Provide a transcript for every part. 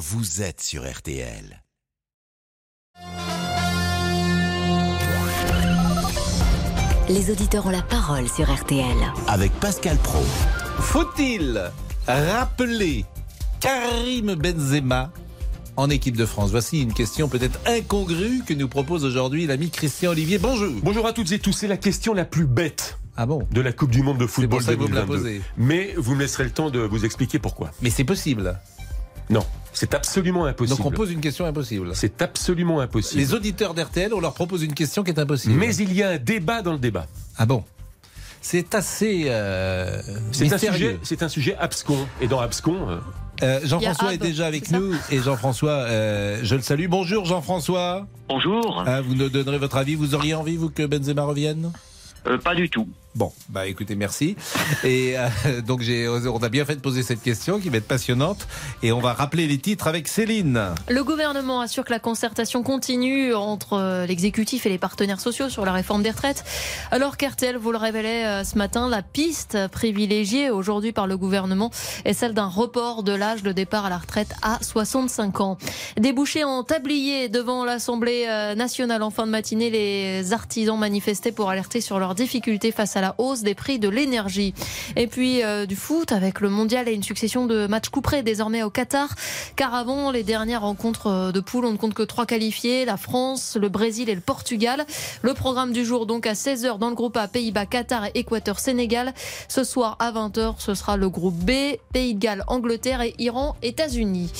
vous êtes sur RTL. Les auditeurs ont la parole sur RTL. Avec Pascal Pro. Faut-il rappeler Karim Benzema en équipe de France? Voici une question peut-être incongrue que nous propose aujourd'hui l'ami Christian Olivier. Bonjour. Bonjour à toutes et tous. C'est la question la plus bête Ah bon? de la Coupe du Monde de football pour ça que vous me la 2022. posez. Mais vous me laisserez le temps de vous expliquer pourquoi. Mais c'est possible. Non, c'est absolument impossible. Donc on pose une question impossible. C'est absolument impossible. Les auditeurs d'RTL, on leur propose une question qui est impossible. Mais il y a un débat dans le débat. Ah bon? C'est assez euh, C'est un, sujet, c'est un sujet abscon. Et dans abscon, euh, Euh, Jean-François est déjà avec nous et Jean-François, euh, je le salue. Bonjour Jean-François. Bonjour. Ah, vous nous donnerez votre avis. Vous auriez envie, vous, que Benzema revienne? Euh, pas du tout. Bon, bah écoutez, merci. Et euh, donc j'ai, on a bien fait de poser cette question qui va être passionnante. Et on va rappeler les titres avec Céline. Le gouvernement assure que la concertation continue entre euh, l'exécutif et les partenaires sociaux sur la réforme des retraites. Alors qu'RTL vous le révélait euh, ce matin, la piste privilégiée aujourd'hui par le gouvernement est celle d'un report de l'âge de départ à la retraite à 65 ans. Débouché en tablier devant l'Assemblée nationale en fin de matinée, les artisans manifestaient pour alerter sur leurs difficultés face à la hausse des prix de l'énergie. Et puis euh, du foot avec le mondial et une succession de matchs couperés désormais au Qatar. Car avant les dernières rencontres euh, de poule, on ne compte que trois qualifiés la France, le Brésil et le Portugal. Le programme du jour, donc à 16h dans le groupe A, Pays-Bas, Qatar et Équateur, Sénégal. Ce soir à 20h, ce sera le groupe B, Pays de Galles, Angleterre et Iran, États-Unis.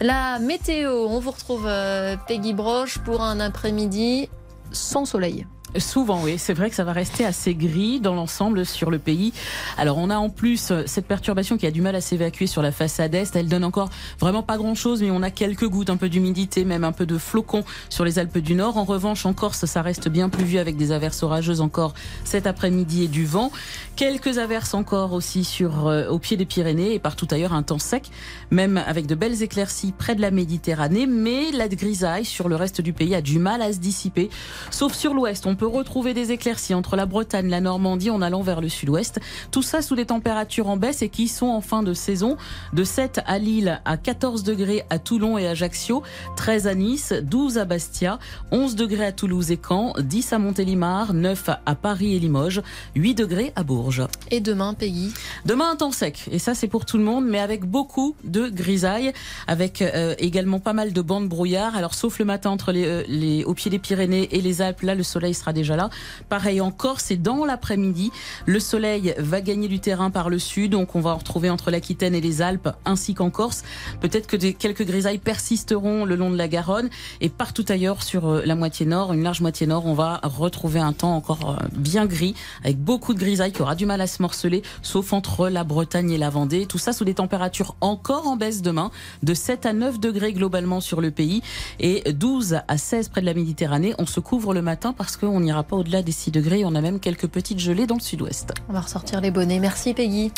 La météo, on vous retrouve euh, Peggy Broche pour un après-midi sans soleil. Souvent, oui. C'est vrai que ça va rester assez gris dans l'ensemble sur le pays. Alors, on a en plus euh, cette perturbation qui a du mal à s'évacuer sur la façade est. Elle donne encore vraiment pas grand chose, mais on a quelques gouttes, un peu d'humidité, même un peu de flocons sur les Alpes du Nord. En revanche, en Corse, ça reste bien pluvieux avec des averses orageuses encore cet après-midi et du vent. Quelques averses encore aussi sur, euh, au pied des Pyrénées et partout ailleurs un temps sec, même avec de belles éclaircies près de la Méditerranée. Mais la grisaille sur le reste du pays a du mal à se dissiper. Sauf sur l'ouest, peut retrouver des éclaircies entre la Bretagne, la Normandie en allant vers le sud-ouest. Tout ça sous des températures en baisse et qui sont en fin de saison. De 7 à Lille, à 14 degrés à Toulon et Ajaccio, 13 à Nice, 12 à Bastia, 11 degrés à Toulouse et Caen, 10 à Montélimar, 9 à Paris et Limoges, 8 degrés à Bourges. Et demain, Peggy? Demain, un temps sec. Et ça, c'est pour tout le monde, mais avec beaucoup de grisailles, avec euh, également pas mal de bandes brouillard. Alors, sauf le matin entre les, euh, les, au pied des Pyrénées et les Alpes, là, le soleil sera déjà là. Pareil en Corse et dans l'après-midi, le soleil va gagner du terrain par le sud. Donc, on va en retrouver entre l'Aquitaine et les Alpes, ainsi qu'en Corse. Peut-être que quelques grisailles persisteront le long de la Garonne et partout ailleurs sur euh, la moitié nord, une large moitié nord, on va retrouver un temps encore euh, bien gris, avec beaucoup de grisailles qui aura du mal à se morceler, sauf entre la Bretagne et la Vendée. Tout ça sous des températures encore en baisse demain, de 7 à 9 degrés globalement sur le pays et 12 à 16 près de la Méditerranée. On se couvre le matin parce qu'on n'ira pas au-delà des 6 degrés. On a même quelques petites gelées dans le sud-ouest. On va ressortir les bonnets. Merci Peggy.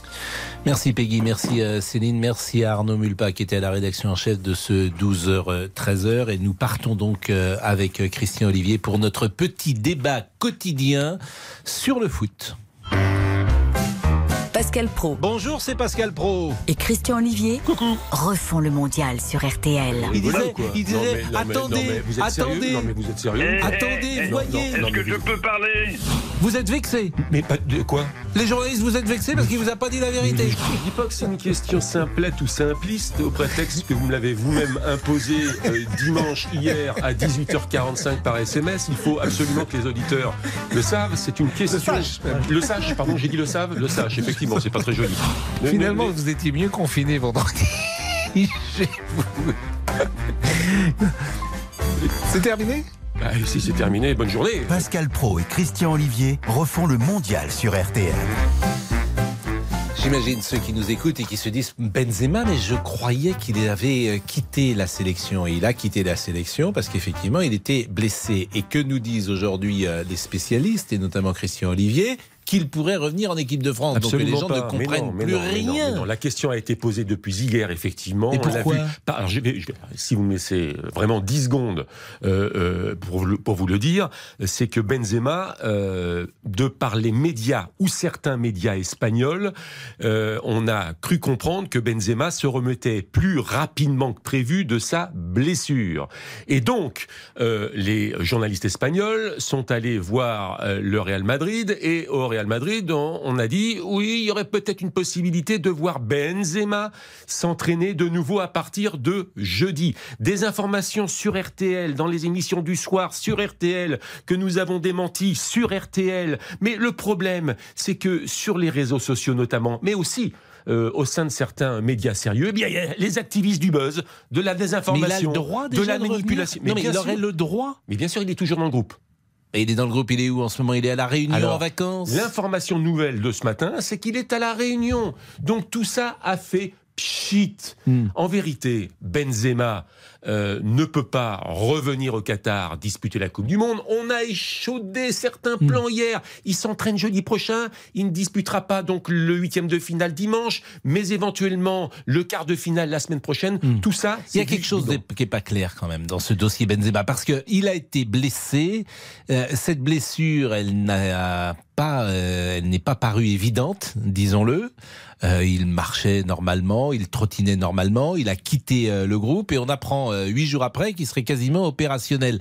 Merci Peggy, merci euh, Céline, merci à Arnaud Mulpa qui était à la rédaction en chef de ce 12h-13h. Et nous partons donc euh, avec euh, Christian Olivier pour notre petit débat quotidien sur le foot. Pascal Pro Bonjour, c'est Pascal Pro. et Christian Olivier refont le mondial sur RTL. Il disait, il disait attendez, non, mais vous êtes sérieux attendez, Non, mais vous êtes sérieux attendez, voyez. Est-ce que mais je vous- peux parler vous êtes vexé. Mais pas de quoi Les journalistes, vous êtes vexés parce qu'il vous a pas dit la vérité. Je dis pas que c'est une question simplette ou simpliste au prétexte que vous me l'avez vous-même imposé euh, dimanche hier à 18h45 par SMS. Il faut absolument que les auditeurs le savent. C'est une question. Le sage, pardon, j'ai dit le savent. Le sage, effectivement, c'est pas très joli. Mais- Finalement, mais- vous étiez mieux confiné vendredi. chez vous. C'est terminé? Ah, si c'est terminé, bonne journée. Pascal Pro et Christian Olivier refont le mondial sur RTL. J'imagine ceux qui nous écoutent et qui se disent Benzema, mais je croyais qu'il avait euh, quitté la sélection. Et il a quitté la sélection parce qu'effectivement, il était blessé. Et que nous disent aujourd'hui euh, les spécialistes, et notamment Christian Olivier qu'il pourrait revenir en équipe de France. Absolument Donc les gens pas. ne comprennent mais plus non, mais non, rien. non. La question a été posée depuis hier, effectivement. Et pourquoi alors, je vais- je vais- Si vous me laissez vraiment 10 secondes euh, euh, pour, vous le- pour vous le dire, c'est que Benzema, euh, de par les médias ou certains médias espagnols, on a cru comprendre que Benzema se remettait plus rapidement que prévu de sa blessure. Et donc, les journalistes espagnols sont allés voir le Real Madrid et au Real Madrid, on, on a dit oui, il y aurait peut-être une possibilité de voir Benzema s'entraîner de nouveau à partir de jeudi. Des informations sur RTL, dans les émissions du soir sur RTL, que nous avons démenties sur RTL. Mais le problème, c'est que sur les réseaux sociaux notamment, mais aussi euh, au sein de certains médias sérieux, eh bien, il y a les activistes du buzz, de la Mais il a désinformation, le droit de la manipulation. Non, mais il aurait le droit. Mais bien sûr, il est toujours dans le groupe. Et il est dans le groupe, il est où en ce moment? Il est à la Réunion Alors, en vacances? L'information nouvelle de ce matin, c'est qu'il est à la Réunion. Donc tout ça a fait pchit. Hmm. En vérité, Benzema euh, ne peut pas revenir au Qatar disputer la Coupe du Monde. On a échaudé certains Hmm. plans hier. Il s'entraîne jeudi prochain. Il ne disputera pas donc le huitième de finale dimanche, mais éventuellement le quart de finale la semaine prochaine. Hmm. Tout ça, Il y a quelque chose bidon. qui n'est pas clair quand même dans ce dossier Benzema parce qu'il a été blessé. Euh, cette blessure, elle n'a pas, euh, elle n'est pas parue évidente, disons-le. Euh, il marchait normalement, il trottinait normalement, il a quitté euh, le groupe et on apprend euh, huit jours après qu'il serait quasiment opérationnel.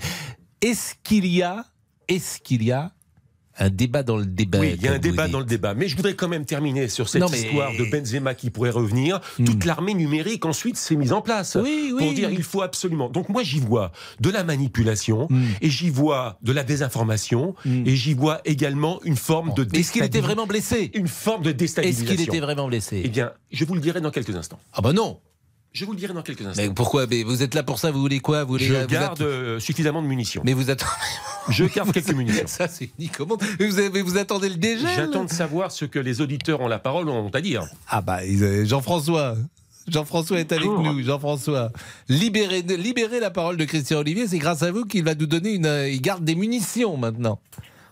Est-ce qu'il y a, est-ce qu'il y a un débat dans le débat Oui, il y a un débat dites dans le débat. Mais je voudrais quand même terminer sur cette Non, mais- histoire de Benzema qui pourrait revenir. Hmm. Toute l'armée numérique ensuite s'est mise en place Oui, oui. pour dire il faut absolument. Donc moi j'y vois de la manipulation Hmm. et j'y vois de la désinformation Hmm. et j'y vois également une forme de Mais Est-ce qu'il était vraiment blessé? Une forme de Est-ce déstabilisation. qu'il était vraiment blessé? Eh bien, je vous le dirai dans quelques instants. Ah bah non. Je vous le dirai dans quelques instants. Mais pourquoi Mais vous êtes là pour ça Vous voulez quoi vous voulez, je vous garde êtes- euh, suffisamment de munitions. Mais vous attendez. Je garde quelques munitions. Ça, c'est une commande. Mais vous, avez- vous attendez le dégel J'attends de savoir ce que les auditeurs ont la parole ont à dire. Ah bah, euh, Jean-François. Jean-François est avec Bonjour. nous. Jean-François. Libérez, libérez la parole de Christian Olivier. C'est grâce à vous qu'il va nous donner une. euh, Il garde des munitions maintenant.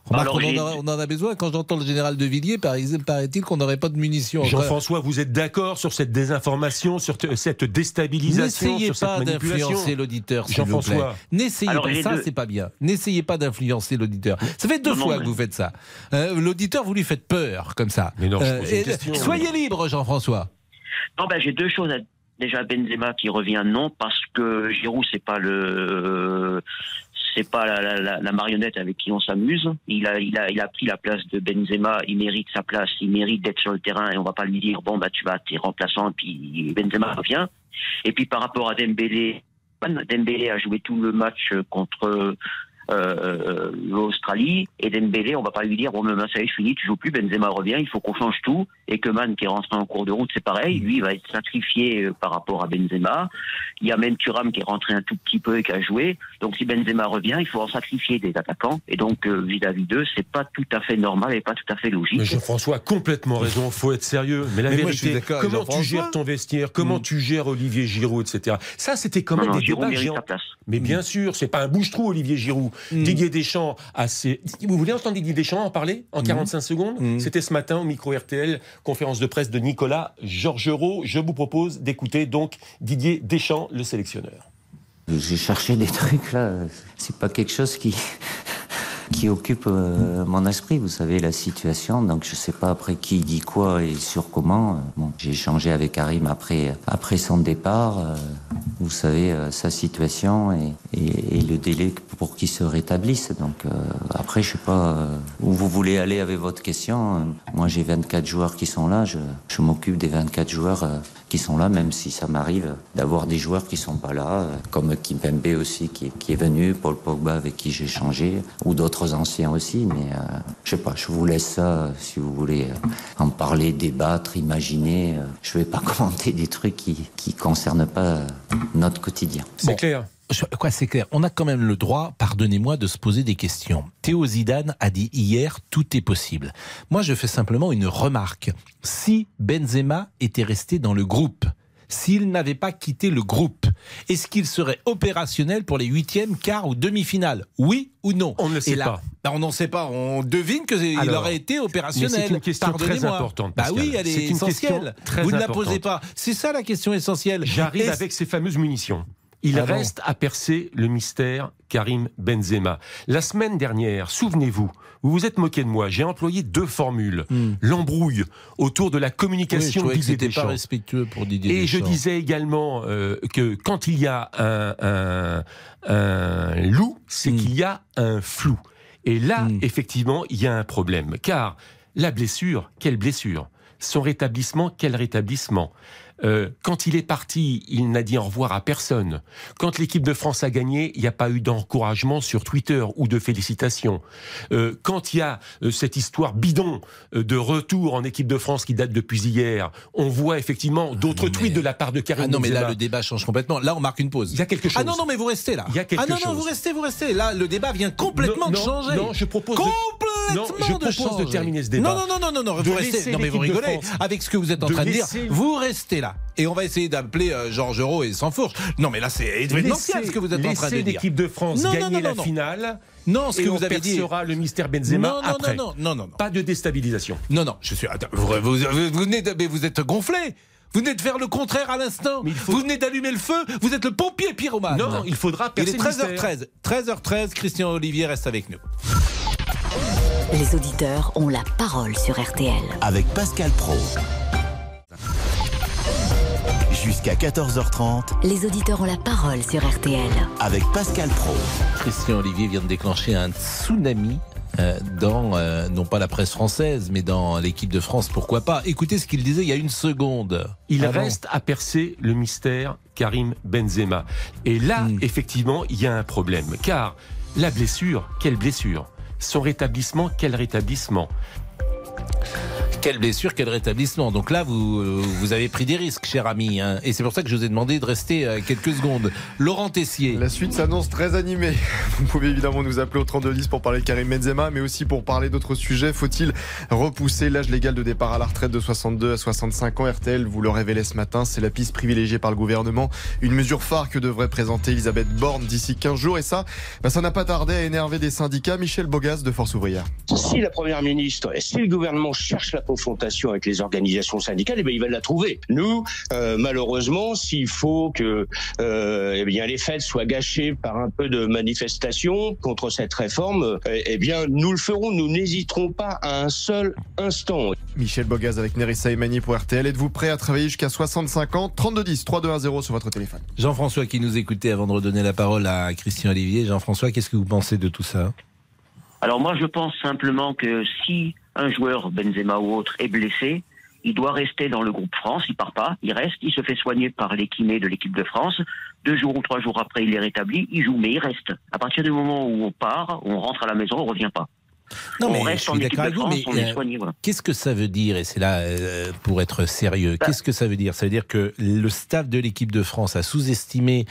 Remarque, Alors, on, en a, on en a besoin. Quand j'entends le général de Villiers, par exemple, paraît-il qu'on n'aurait pas de munitions. Jean-François, vous êtes d'accord sur cette désinformation, sur te- cette déstabilisation, N'essayez pas d'influencer l'auditeur, s'il vous plaît. Jean-François. N'essayez pas. Ça, deux- c'est pas bien. N'essayez pas d'influencer l'auditeur. Ça fait deux Non, non, fois mais- que vous faites ça. Euh, l'auditeur, vous lui faites peur, comme ça. Mais non, je pose une et- question. soyez libre, Jean-François. Non, ben, j'ai deux choses. à- Déjà, Benzema qui revient, non, parce que Giroud, c'est pas le, c'est pas la, marionnette avec qui on s'amuse. Il a, il a, il a pris la place de Benzema. Il mérite sa place. Il mérite d'être sur le terrain et on va pas lui dire bon bah tu vas t'es remplaçant et puis Benzema revient. Et puis par rapport à Dembélé, Dembélé a joué tout le match contre euh, l'Australie et Dembélé, on va pas lui dire bon ben ça y est fini, tu joues plus, Benzema revient, il faut qu'on change tout. Et que Man qui est rentré en cours de route, c'est pareil, lui il va être sacrifié euh, par rapport à Benzema. Il y a même Thuram qui est rentré un tout petit peu et qui a joué. Donc si Benzema revient, il faut en sacrifier des attaquants. Et donc euh, vis-à-vis d'eux, c'est pas tout à fait normal et pas tout à fait logique. Mais Jean-François a complètement raison, faut être sérieux. Mais la Mais moi, je suis vérité, avec comment tu gères ton vestiaire, comment Mm. tu gères Olivier Giroud, etc. Ça, c'était quand non, même non, des Giroud débats place. Mais bien sûr, c'est pas un bouche-trou, Olivier Giroud. Mm. Didier Deschamps a ses... Vous voulez entendre Didier Deschamps en parler en 45 secondes Mm. C'était ce matin au micro RTL, conférence de presse de Nicolas Georgerot. Je vous propose d'écouter donc Didier Deschamps, le sélectionneur. J'ai cherché des trucs là. C'est pas quelque chose qui qui occupe euh, mon esprit. Vous savez la situation. Donc je sais pas après qui dit quoi et sur comment. Euh, Bon, j'ai échangé avec Karim après après son départ. Euh, vous savez sa situation et, et, le délai pour qu'il se rétablisse. Donc après je sais pas où vous voulez aller avec votre question. Moi j'ai 24 joueurs qui sont là. Je, je m'occupe des 24 joueurs qui sont là, même si ça m'arrive d'avoir des joueurs qui sont pas là, comme Kimpembe aussi qui, qui est venu, Paul Pogba avec qui j'ai changé, ou d'autres anciens aussi. Mais euh, je sais pas, je vous laisse ça euh, si vous voulez euh, en parler, débattre, imaginer. euh, je vais pas commenter des trucs qui qui concernent pas euh, notre quotidien. C'est Bon. clair. Je- Quoi, c'est clair. On a quand même le droit, pardonnez-moi, de se poser des questions. Théo Zidane a dit hier, tout est possible. Moi, je fais simplement une remarque. Si Benzema était resté dans le groupe, s'il n'avait pas quitté le groupe, est-ce qu'il serait opérationnel pour les huitièmes, quarts ou demi-finales? Oui ou non? On ne le sait pas. Ben, on n'en sait pas. On devine qu'il aurait été opérationnel. C'est une question très importante. Bah oui, elle est, essentielle. Vous ne la posez pas. C'est ça la question essentielle. J'arrive avec ces fameuses munitions. Il ah reste à percer le mystère Karim Benzema. La semaine dernière, souvenez-vous, vous vous êtes moqué de moi, j'ai employé deux formules. Hmm. L'embrouille autour de la communication oui, Didier Deschamps. pas respectueux pour Didier Et je disais également euh, que quand il y a un, loup, c'est hmm. qu'il y a un flou. Et là, hmm. effectivement, il y a un problème. Car la blessure, quelle blessure? Son rétablissement, quel rétablissement? Euh, quand il est parti, il n'a dit au revoir à personne. Quand l'équipe de France a gagné, il n'y a pas eu d'encouragement sur Twitter ou de félicitations. Euh, quand il y a euh, cette histoire bidon de retour en équipe de France qui date depuis hier, on voit effectivement d'autres ah tweets de la part de Karim Ah non, mais là, le débat change complètement. Là, on marque une pause. Il y a quelque chose. Ah non, non, mais vous restez là. Il y a quelque ah non, non, vous restez, vous restez. Là, le débat vient complètement de changer. Non, je propose. non, je propose de, terminer ce débat. Non, non, non, non, non, vous restez. Non, mais vous rigolez. Avec ce que vous êtes en train de dire, vous restez là. Et on va essayer d'appeler euh, Georges Euro et fourche. Non, mais là, c'est événementiel ce que vous êtes en train de dire. l'équipe de France gagner la finale. Non, ce que vous avez dit sera le mystère Benzema non, non, après. Non, non, non, non, Pas de déstabilisation. Non, non, je suis. vous, vous, venez de, mais vous êtes gonflé. Vous venez de faire le contraire à l'instant. Vous venez d'allumer le feu. Vous êtes le pompier pyromane. Non, il faudra Il est 13h13. 13h13. Christian Olivier reste avec nous. Les auditeurs ont la parole sur RTL. Avec Pascal Pro. Jusqu'à 14h30. Les auditeurs ont la parole sur RTL. Avec Pascal Pro. Christian Olivier vient de déclencher un tsunami euh, dans, euh, non pas la presse française, mais dans l'équipe de France, pourquoi pas. Écoutez ce qu'il disait il y a une seconde. Il reste à percer le mystère Karim Benzema. Et là, hmm. effectivement, il y a un problème. Car la blessure, quelle blessure? Son rétablissement, quel rétablissement? Quelle blessure, quel rétablissement. Donc là, vous, euh, vous avez pris des risques, cher ami. Hein. et c'est pour ça que je vous ai demandé de rester euh, quelques secondes. Laurent Tessier. La suite s'annonce très animée. Vous pouvez évidemment nous appeler au 3210 pour parler de Karim Benzema, mais aussi pour parler d'autres sujets. Faut-il repousser l'âge légal de départ à la retraite de 62 à 65 ans? RTL, vous le révélez ce matin, c'est la piste privilégiée par le gouvernement. Une mesure phare que devrait présenter Elisabeth Borne d'ici 15 jours. Et ça, bah, ça n'a pas tardé à énerver des syndicats. Michel Bogas de Force Ouvrière. Si la Première ministre, si le gouvernement cherche la confrontation avec les organisations syndicales, eh bien, il va la trouver. Nous, euh, malheureusement, s'il faut que euh, eh bien, les fêtes soient gâchées par un peu de manifestation contre cette réforme, eh, eh bien, nous le ferons. Nous n'hésiterons pas à un seul instant. Michel Bogaz avec Nerissa Emani pour RTL. Êtes-vous prêt à travailler jusqu'à 65 ans? 3210 3210 sur votre téléphone. Jean-François qui nous écoutait avant de redonner la parole à Christian Olivier. Jean-François, qu'est-ce que vous pensez de tout ça? Alors moi, je pense simplement que si un joueur, Benzema ou autre, est blessé, il doit rester dans le groupe France, il part pas, il reste, il se fait soigner par l'équiné de l'équipe de France. Deux jours ou trois jours après, il est rétabli, il joue, mais il reste. À partir du moment où on part, on rentre à la maison, on revient pas. Non, on mais reste je suis d'accord avec vous, mais euh, qu'est-ce que ça veut dire? Et c'est là, euh, pour être sérieux, bah. qu'est-ce que ça veut dire? Ça veut dire que le staff de l'équipe de France a sous-estimé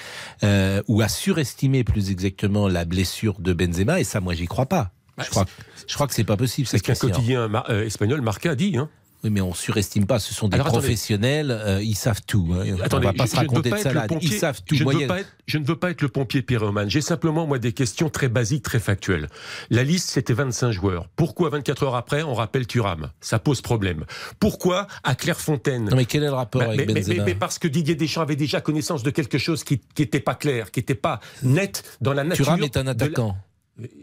euh, ou a surestimé plus exactement la blessure de Benzema, et ça, moi, j'y crois pas. Bah, je, crois, je crois que c'est pas possible. C'est ce qu'un quotidien euh, espagnol, Marca, a dit. Hein. Oui, mais on surestime pas. Ce sont des professionnels. Euh, ils savent tout. Hein. Attendez, on va pas se raconter de salade. Ils savent tout. Je ne, veux pas être, je ne veux pas être le pompier pyromane. J'ai simplement, moi, des questions très basiques, très factuelles. La liste, c'était 25 joueurs. Pourquoi 24 heures après, on rappelle Thuram? Ça pose problème. Pourquoi à Clairefontaine Non, mais quel est le rapport bah, avec mais, Benzema mais, parce que Didier Deschamps avait déjà connaissance de quelque chose qui n'était pas clair, qui n'était pas net dans la nature. Thuram est un attaquant.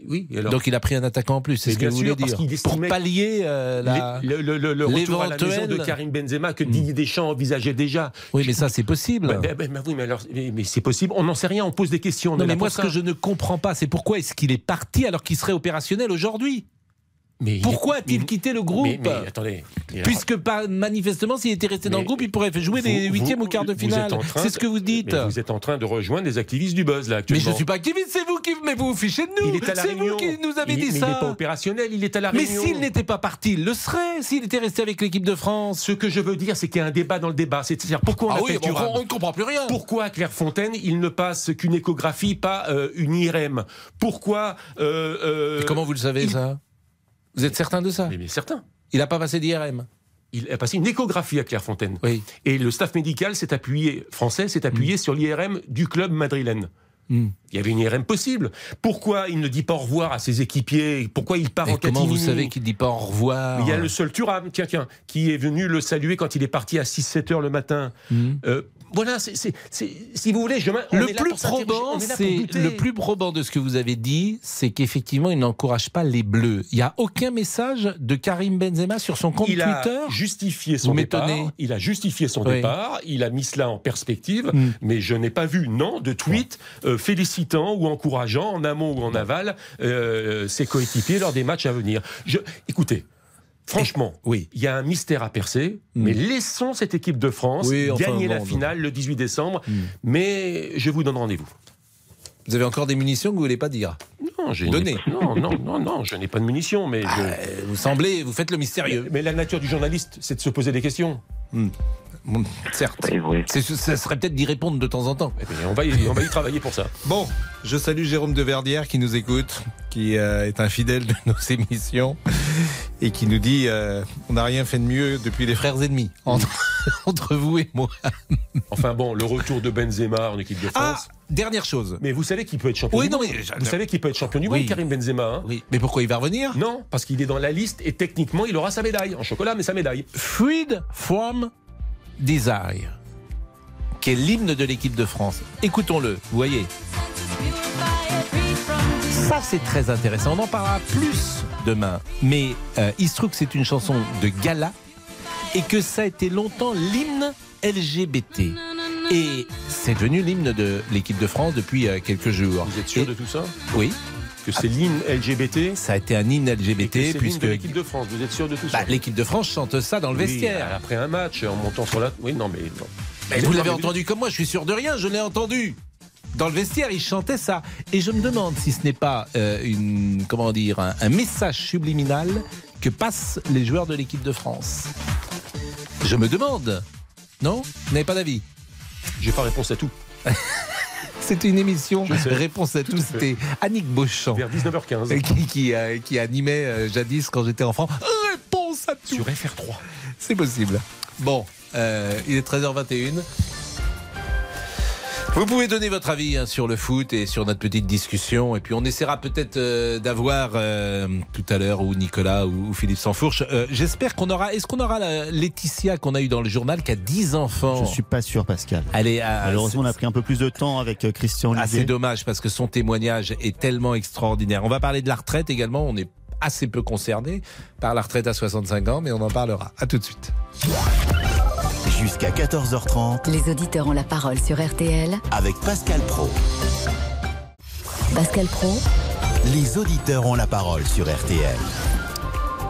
Oui, alors... Donc il a pris un attaquant en plus, c'est ce que vous voulez dire. Pour pallier euh, la... le, le, le, le retour à la maison de Karim Benzema que Didier hmm. Deschamps envisageait déjà. Oui, mais ça c'est possible. Bah, bah, bah, oui, mais, alors, mais, c'est possible. On n'en sait rien, on pose des questions. Non, mais moi ce que je ne comprends pas, c'est pourquoi est-ce qu'il est parti alors qu'il serait opérationnel aujourd'hui? Pourquoi a-t-il quitté le groupe mais, attendez, Puisque pas, manifestement, s'il était resté dans le groupe, il pourrait jouer des huitièmes ou quarts de finale. C'est ce que vous dites. vous êtes en train de rejoindre des activistes du buzz là actuellement. Mais je ne suis pas activiste, c'est vous qui mais vous vous fichez de nous. C'est vous qui nous avez dit ça. Mais il n'est pas opérationnel, il est à la Réunion. Mais s'il n'était pas parti, il le serait. S'il était resté avec l'équipe de France. Ce que je veux dire, c'est qu'il y a un débat dans le débat. C'est-à-dire pourquoi on ah oui, on, ne comprend plus rien. Pourquoi à Clairefontaine, il ne passe qu'une échographie, pas euh, une IRM Pourquoi euh, euh, Comment vous le savez ça? Vous êtes certain de ça mais, certain. Il n'a pas passé d'IRM il a passé une échographie à Clairefontaine. Oui. Et le staff médical s'est appuyé, français, s'est appuyé Mm. sur l'IRM du club madrilène. Hmm. Il y avait une IRM possible. Pourquoi il ne dit pas au revoir à ses équipiers? Pourquoi il part Et en comment vous savez qu'il dit pas au revoir? Il y a le seul Thuram, tiens, tiens, qui est venu le saluer quand il est parti à 6-7 heures le matin. Hmm. Euh, voilà, c'est, c'est- c'est- si vous voulez, je, on Le est là plus probant, c'est le plus probant de ce que vous avez dit, c'est qu'effectivement, il n'encourage pas les Bleus. Il n'y a aucun message de Karim Benzema sur son compte il a Twitter. justifié son Vous départ. Il a justifié son Oui. départ. Il a mis cela en perspective. Mm. Mais je n'ai pas vu, non, de tweet euh, félicitant ou encourageant, en amont ou en aval, euh, ses coéquipiers lors des matchs à venir. Je, écoutez. Franchement, Oui. il y a un mystère à percer, Mm. mais laissons cette équipe de France Oui, enfin, gagner la bon, finale le 18 décembre. Mm. Mais je vous donne rendez-vous. Vous avez encore des munitions que vous voulez pas dire Non, j'ai Donnez. Non, non, non, non, je n'ai pas de munitions, mais je- Euh, Vous semblez, vous faites le mystérieux. mais la nature du journaliste, c'est de se poser des questions. Bon, certes. Oui, Ça serait peut-être d'y répondre de temps en temps. On va y, on va y travailler pour ça. Bon, je salue Jérôme de Verdière qui nous écoute, qui euh, est un fidèle de nos émissions et qui nous dit euh, on n'a rien fait de mieux depuis les frères ennemis entre, entre vous et moi. Enfin bon, le retour de Benzema en équipe de Ah, France. dernière chose. Mais vous savez qu'il peut être champion Oui, du non, monde. mais- Vous savez qu'il peut être champion du Oui. monde, Karim Benzema. hein Oui, mais pourquoi il va revenir? Non, parce qu'il est dans la liste et techniquement, il aura sa médaille. En chocolat, mais sa médaille. Freed from Desire, qui est l'hymne de l'équipe de France. Écoutons-le, vous voyez. Ça, c'est très intéressant. On en parlera plus demain. Mais euh, il se trouve que c'est une chanson de gala et que ça a été longtemps l'hymne LGBT. Et c'est devenu l'hymne de l'équipe de France depuis euh, quelques jours. Vous êtes sûr Et- de tout ça? Oui, Que c'est l'hymne LGBT ça a été un hymne et que LGBT puisque l'équipe de France. Vous êtes sûr de tout bah, ça l'équipe de France chante ça dans le Oui, vestiaire. après un match, en montant sur la. Oui, non, mais. non. Mais vous l'avez entendu comme moi, je suis sûr de rien, je l'ai entendu. Dans le vestiaire, il chantait ça. Et je me demande si ce n'est pas euh, une, comment dire, un, un message subliminal que passent les joueurs de l'équipe de France. Je me demande. Non? Vous n'avez pas d'avis? J'ai pas réponse à tout. C'était une émission. Réponse à fait. C'était Annick Beauchamp Vers 19h15. qui, qui, euh, qui animait euh, jadis quand j'étais enfant. Réponse à tout. Sur FR3. C'est possible. Bon, euh, il est 13h21. Vous pouvez donner votre avis hein, sur le foot et sur notre petite discussion. Et puis on essaiera peut-être euh, d'avoir euh, tout à l'heure ou Nicolas ou, ou Philippe Sansfourche. Euh, J'espère qu'on aura. Est-ce qu'on aura la Laetitia qu'on a eu dans le journal qui a 10 enfants? Je suis pas sûr, Pascal. Allez, à, Malheureusement, on a pris un peu plus de temps avec euh, Christian ah, Olivier. c'est dommage parce que son témoignage est tellement extraordinaire. On va parler de la retraite également. On est assez peu concerné par la retraite à 65 ans, mais on en parlera. À tout de suite. Jusqu'à 14h30 Les auditeurs ont la parole sur RTL. avec Pascal Pro. Pascal Pro, Les auditeurs ont la parole sur RTL.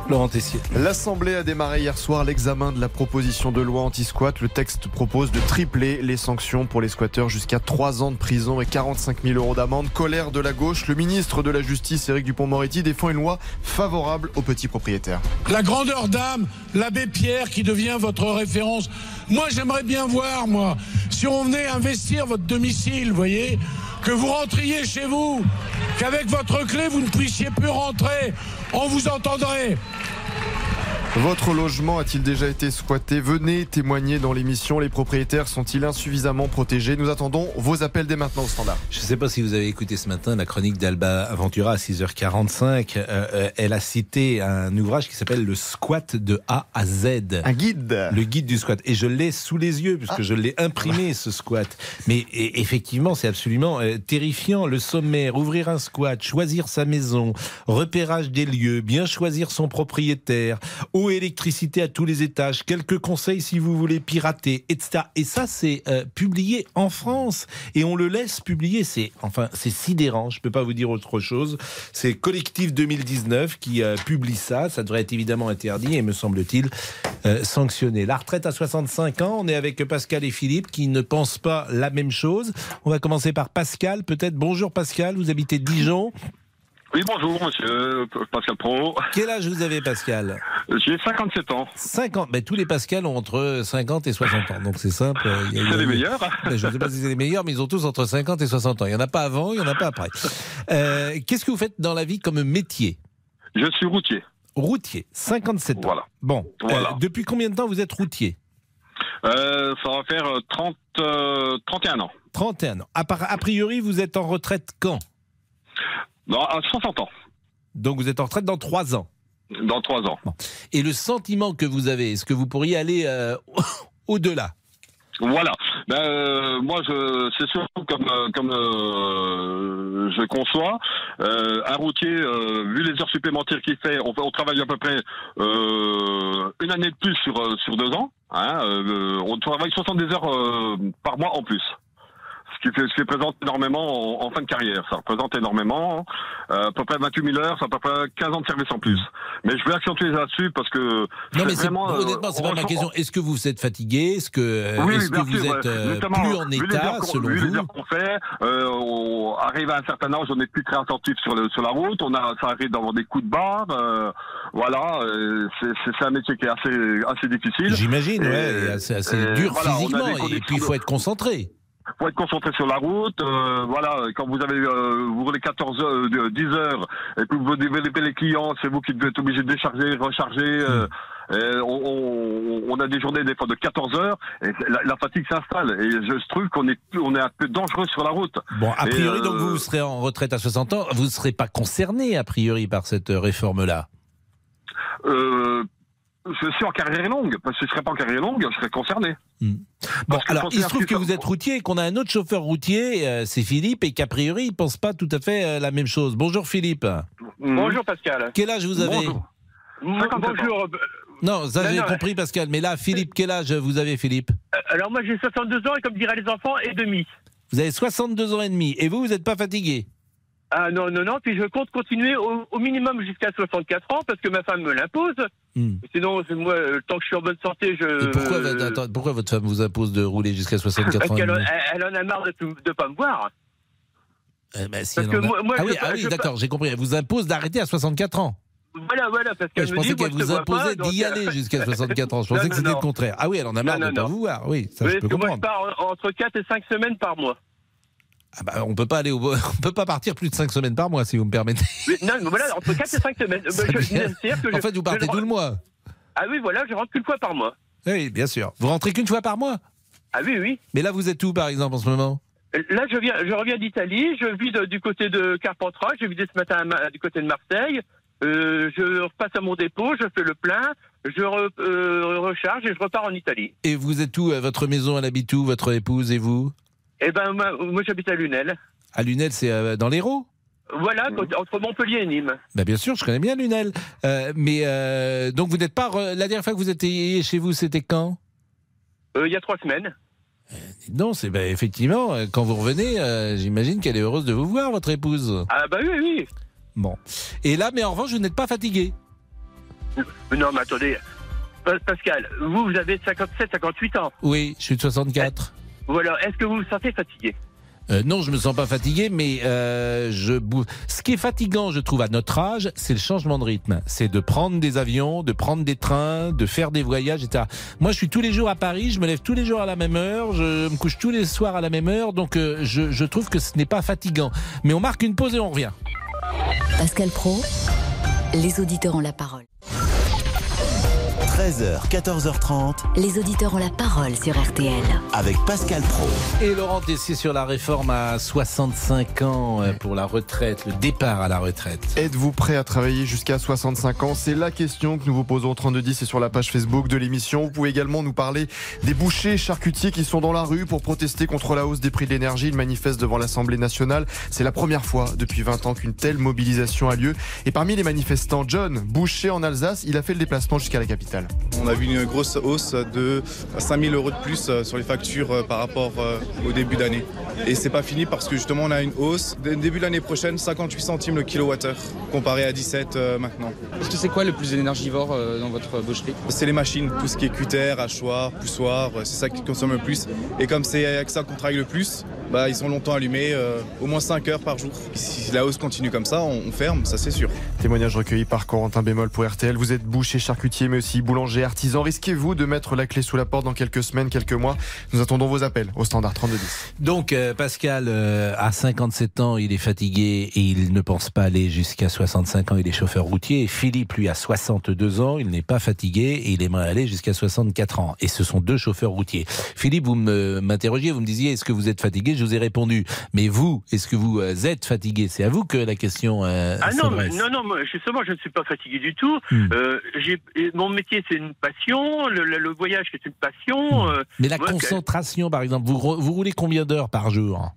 Laurent Tessier. L'Assemblée a démarré hier soir l'examen de la proposition de loi anti-squat. Le texte propose de tripler les sanctions pour les squatteurs jusqu'à 3 ans de prison et 45 000 euros d'amende. Colère de la gauche, le ministre de la Justice, Éric Dupont-Moretti, défend une loi favorable aux petits propriétaires. La grandeur d'âme, l'abbé Pierre qui devient votre référence. Moi, j'aimerais bien voir, moi, si on venait investir votre domicile, vous voyez, que vous rentriez chez vous, qu'avec votre clé, vous ne puissiez plus rentrer. On vous entendrait. Votre logement a-t-il déjà été squatté Venez témoigner dans l'émission. Les propriétaires sont-ils insuffisamment protégés Nous attendons vos appels dès maintenant au standard. Je ne sais pas si vous avez écouté ce matin la chronique d'Alba Aventura à 6h45. Euh, euh, elle a cité un ouvrage qui s'appelle Le squat de A à Z. Un guide Le guide du squat. Et je l'ai sous les yeux, puisque je l'ai imprimé, ce squat. Mais et- effectivement, c'est absolument euh, terrifiant. Le sommaire, ouvrir un squat, choisir sa maison, repérage des lieux, bien choisir son propriétaire, électricité à tous les étages, quelques conseils si vous voulez pirater, etc. Et ça, c'est euh, publié en France. Et on le laisse publier. C'est enfin, c'est sidérant. Je peux pas vous dire autre chose. C'est Collectif 2019 qui euh, publie ça. Ça devrait être évidemment interdit et, me semble-t-il, euh, sanctionné. La retraite à 65 ans, on est avec Pascal et Philippe qui ne pensent pas la même chose. On va commencer par Pascal, peut-être. Bonjour Pascal, vous habitez Dijon. Oui, bonjour, monsieur Pascal Pro. Quel âge vous avez Pascal? J'ai 57 ans. 50. Ben, tous les Pascal ont entre 50 et 60 ans. Donc c'est simple. euh, C'est les meilleurs. Ben, je ne sais pas si c'est les meilleurs, mais ils ont tous entre 50 et 60 ans. Il n'y en a pas avant, il n'y en a pas après. Euh, Qu'est-ce que vous faites dans la vie comme métier? Je suis routier. Routier, 57 ans. Voilà. Bon, euh, Voilà. depuis combien de temps vous êtes routier? Euh, ça va faire euh, 30, euh, 31 ans. 31 ans. A priori, vous êtes en retraite quand? Non, à 60 ans. Donc vous êtes en retraite dans 3 ans. Dans 3 ans. Et le sentiment que vous avez, est-ce que vous pourriez aller euh, au-delà? Voilà. Ben, euh, moi, je, c'est surtout comme euh, comme euh, je conçois, euh, un routier, vu les heures supplémentaires qu'il fait, on, travaille à peu près une année de plus sur sur deux ans. Hein, on travaille 70 heures par mois en plus. Qui, qui représente énormément en, en fin de carrière. Ça représente énormément. Euh, à peu près 28 000 heures, c'est à peu près 15 ans de service en plus. Mais je vais accentuer là-dessus parce que Non, mais c'est- vraiment, euh, honnêtement, c'est pas ma question. Est-ce que vous êtes fatigué? Est-ce que, euh, oui, est-ce que vous sûr, êtes euh, plus en les état, selon vu les vous? heures qu'on fait, euh, on arrive à un certain âge, on n'est plus très attentif sur, le, sur la route, on a, ça arrive d'avoir des coups de barre, euh, voilà, c'est, c'est, c'est un métier qui est assez, assez difficile. J'imagine, Et- ouais, et assez, dur voilà, physiquement. Et puis, il faut de- être concentré. Faut être concentré sur la route. euh, voilà, quand vous avez euh, vous roulez 14 heures, de- 10 heures, et puis vous développez les clients, c'est vous qui devez être obligé de décharger, recharger. euh, et on, on- on a des journées des fois de 14 heures et la, la fatigue s'installe. Et je trouve qu'on est on est un peu dangereux sur la route. Bon, a priori, euh, donc vous serez en retraite à 60 ans. Vous ne serez pas concerné, a priori, par cette euh, réforme-là? Euh, je suis en carrière longue, parce que si je serais pas en carrière longue, je serais concerné. Bon, Parce que alors, il se trouve que vous êtes routier et qu'on a un autre chauffeur routier, euh, c'est Philippe, et qu'a priori, il pense pas tout à fait euh, la même chose. Bonjour Philippe. Bonjour Pascal. Quel âge vous avez? Bonjour. Bonjour. euh, Non, ça j'ai non. compris Pascal, mais là, Philippe, quel âge vous avez Philippe? Alors moi j'ai 62 ans et comme diraient les enfants et demi. Vous avez 62 ans et demi, et vous, vous n'êtes pas fatigué? Ah non, non, non, puis je compte continuer au, au minimum jusqu'à 64 ans parce que ma femme me l'impose. Hmm. Sinon, moi, euh, tant que je suis en bonne santé, je... Et pourquoi, euh, attends, pourquoi votre femme vous impose de rouler jusqu'à 64 Parce ans elle- elle en a marre de ne pas me voir. Eh ben, si parce que a- moi- moi, ah oui, ah oui d'accord, j'ai compris. Elle vous impose d'arrêter à 64 ans. Voilà, voilà, parce Ouais, qu'elle je me pensais qu'elle vous imposait d'y euh, aller jusqu'à 64 ans. Je Non, pensais que c'était le contraire. Ah oui, elle en a marre Non, de ne pas vous voir. Oui, ça Oui, je peux que moi, je comprendre. pars en- entre 4 et 5 semaines par mois. Ah bah, on peut pas aller au... on peut pas partir plus de 5 semaines par mois si vous me permettez. Mais non, mais voilà, entre 4 et 5 semaines. Je- que En je- fait, vous partez je- tout le mois. Ah oui, voilà, je rentre qu'une fois par mois. Oui, bien sûr. Vous rentrez qu'une fois par mois? Ah oui, oui. Mais là, vous êtes où, par exemple, en ce moment? Là, je viens, je reviens d'Italie. Je vis de- du côté de Carpentras. J'ai vidé ce matin à Ma- du côté de Marseille. Euh, je repasse à mon dépôt. Je fais le plein. Je re- euh, recharge et je repars en Italie. Et vous êtes où euh, Votre maison, elle habite où Votre épouse et vous? Eh ben, moi, moi, j'habite à Lunel. À Lunel, c'est euh, dans l'Hérault? Voilà, entre Montpellier et Nîmes. bah bien sûr, je connais bien Lunel. Euh, mais euh, donc vous n'êtes pas la dernière fois que vous étiez chez vous, c'était quand? Euh, Il y a trois semaines. Non, c'est bah, effectivement quand vous revenez, j'imagine qu'elle est heureuse de vous voir, votre épouse. Ah bah oui, oui. Bon. Et là, mais en revanche, vous n'êtes pas fatigué? Non, mais attendez. Pa- Pascal, vous, vous avez 57, 58 ans. Oui, je suis de 64. Voilà. Est-ce que vous vous sentez fatigué Euh, non, je me sens pas fatigué, mais euh, je bou- Ce qui est fatigant, je trouve, à notre âge, c'est le changement de rythme. C'est de prendre des avions, de prendre des trains, de faire des voyages, etc. Moi, je suis tous les jours à Paris, je me lève tous les jours à la même heure, je me couche tous les soirs à la même heure, donc euh, je, je trouve que ce n'est pas fatigant. Mais on marque une pause et on revient. Pascal Pro, les auditeurs ont la parole. 13h, 14h30 Les auditeurs ont la parole sur RTL. avec Pascal Pro. Et Laurent Tessier sur la réforme à 65 ans euh, pour la retraite, le départ à la retraite. Êtes-vous prêt à travailler jusqu'à 65 ans? C'est la question que nous vous posons au 3210 et sur la page Facebook de l'émission. Vous pouvez également nous parler des bouchers charcutiers qui sont dans la rue pour protester contre la hausse des prix de l'énergie. Ils manifestent devant l'Assemblée nationale. C'est la première fois depuis 20 ans qu'une telle mobilisation a lieu. Et parmi les manifestants, John, boucher en Alsace, il a fait le déplacement jusqu'à la capitale. On a vu une grosse hausse de 5000 euros de plus euh, sur les factures euh, par rapport euh, au début d'année. Et c'est pas fini parce que justement on a une hausse dès le début de l'année prochaine, 58 centimes le kilowattheure comparé à 17 euh, maintenant. Est-ce que c'est quoi le plus énergivore dans votre boucherie? C'est les machines, tout ce qui est cutter, hachoir, poussoir, c'est ça qui consomme le plus. Et comme c'est avec ça qu'on travaille le plus, bah, ils sont longtemps allumés, euh, au moins 5 heures par jour. Si la hausse continue comme ça, on, on ferme, ça c'est sûr. Témoignage recueilli par Corentin Bémol pour RTL. Vous êtes boucher, charcutier, mais aussi boulanger, artisan. Risquez-vous de mettre la clé sous la porte dans quelques semaines, quelques mois Nous attendons vos appels au standard 3210. Donc euh, Pascal euh, à 57 ans, il est fatigué et il ne pense pas aller jusqu'à 65 ans, il est chauffeur routier. Et Philippe, lui, a 62 ans, il n'est pas fatigué et il aimerait aller jusqu'à 64 ans. Et ce sont deux chauffeurs routiers. Philippe, vous me- m'interrogiez, vous me disiez, est-ce que vous êtes fatigué? Je vous ai répondu. Mais vous, est-ce que vous euh, êtes fatigué? C'est à vous que la question euh, Ah non, non, non, justement, je ne suis pas fatigué du tout. Hmm. Euh, mon métier, c'est une passion. Le, le- le voyage, c'est une passion. Euh, Mais la concentration, par exemple, vous, vous roulez combien d'heures par jour?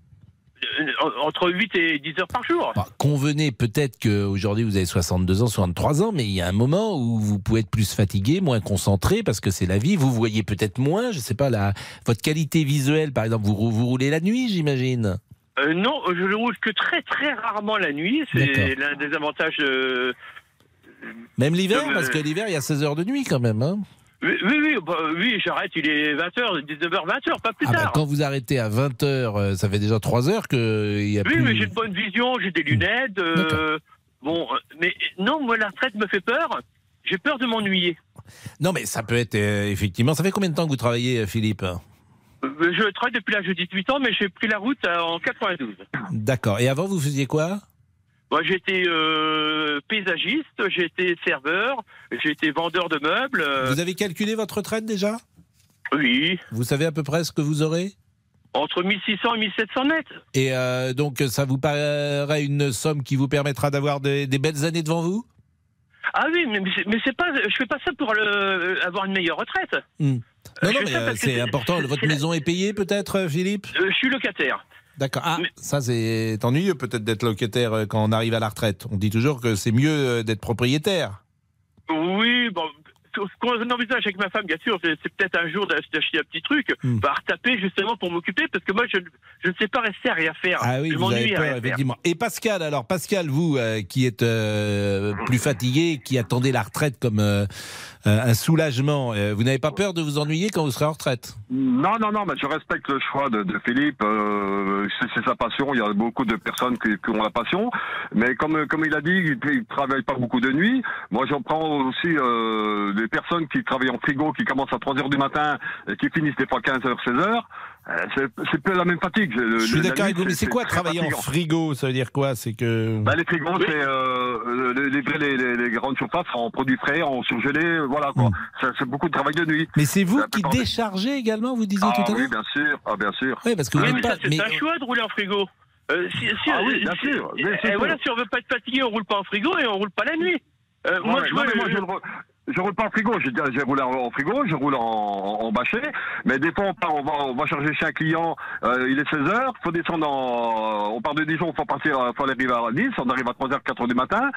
Euh, entre 8 et 10 heures par jour. Convenez peut-être qu'aujourd'hui vous avez 62 ans, 63 ans, mais il y a un moment où vous pouvez être plus fatigué, moins concentré, parce que c'est la vie. Vous voyez peut-être moins, je sais pas, la, votre qualité visuelle, par exemple, vous, vous roulez la nuit, j'imagine? Euh, non, je ne roule que très très rarement la nuit. C'est l'un des avantages. Même l'hiver, parce euh, que l'hiver, il y a 16 heures de nuit quand même. Hein. Oui, oui, oui, bah, oui, j'arrête. Il est 20h, 19h, 20h, pas plus Ah bah, tard. quand vous arrêtez à 20 heures, euh, ça fait déjà 3 heures qu'il y a Oui, plus... mais j'ai une bonne vision, j'ai des lunettes. euh, bon, euh, mais non, moi, la retraite me fait peur. J'ai peur de m'ennuyer. Non, mais ça peut être euh, effectivement. Ça fait combien de temps que vous travaillez, euh, Philippe? Euh, Je travaille depuis l'âge de 18 ans, mais j'ai pris la route euh, en 92. D'accord. Et avant, vous faisiez quoi? Moi, été euh, paysagiste, été serveur, été vendeur de meubles. euh, Vous avez calculé votre retraite déjà? Oui, Vous savez à peu près ce que vous aurez? Entre 1600 et 1700 net. Et euh, donc, ça vous paraît une somme qui vous permettra d'avoir des, des belles années devant vous? Ah oui, mais, mais c'est- mais c'est pas, je fais pas ça pour le- avoir une meilleure retraite. Hmm. Non, je non, mais ça euh, parce que c'est c'est- important. Votre c'est la- maison est payée, peut-être, euh, Philippe? Euh, je suis locataire. D'accord. Ah, ça, c'est ennuyeux, peut-être, d'être locataire euh, quand on arrive à la retraite. On dit toujours que c'est mieux euh, d'être propriétaire. Oui, bon, ce qu'on envisage avec ma femme, bien sûr, c'est peut-être un jour d'ach- d'acheter un petit truc, Hmm. bah, retaper justement pour m'occuper, parce que moi, je, je ne sais pas rester à rien faire. Ah oui, je vous avez m'ennuie à peur, rien faire. effectivement. Et Pascal, alors, Pascal, vous, euh, qui êtes euh, plus fatigué, qui attendez la retraite comme euh, un soulagement, euh, vous n'avez pas peur de vous ennuyer quand vous serez en retraite Non, non, non, mais je respecte le choix de, de Philippe. euh, c'est sa passion. Il y a beaucoup de personnes qui, qui ont la passion. Mais comme, comme il a dit, il ne travaille pas beaucoup de nuit. Moi, j'en prends aussi euh, des personnes qui travaillent en frigo, qui commencent à 3 heures du matin et qui finissent des fois 15 heures, 16 heures. Euh, c'est peu la même fatigue. Je suis d'accord avec vous, mais c'est quoi travailler en frigo Ça veut dire quoi? C'est que. bah, les frigos, c'est euh, les, les, les, les- les grandes surfaces en produits frais, en surgelé, voilà quoi. Ça, C'est beaucoup de travail de nuit. Hmm. Mais c'est vous qui déchargez également, vous disiez Ah tout à oui, l'heure? bien sûr, ah bien sûr. Oui, parce que Oui, mais pas. ça, c'est mais- un choix de rouler en frigo. Euh, si, si, Ah oui, bien si- sûr, bien et sûr. voilà, si on veut pas être fatigué, on roule pas en frigo et on roule pas la nuit. Euh, moi, je non, vois mais le- moi, je, le re- je roule pas en frigo. Déjà- j'ai roulé en, en frigo, je roule en, en, bâché. Mais des fois, on, part, on, va, on va charger chez un client. euh, il est 16 h faut descendre en, on part de Dijon, faut partir, faut aller à Nice. On arrive à 3 h 4 h du matin.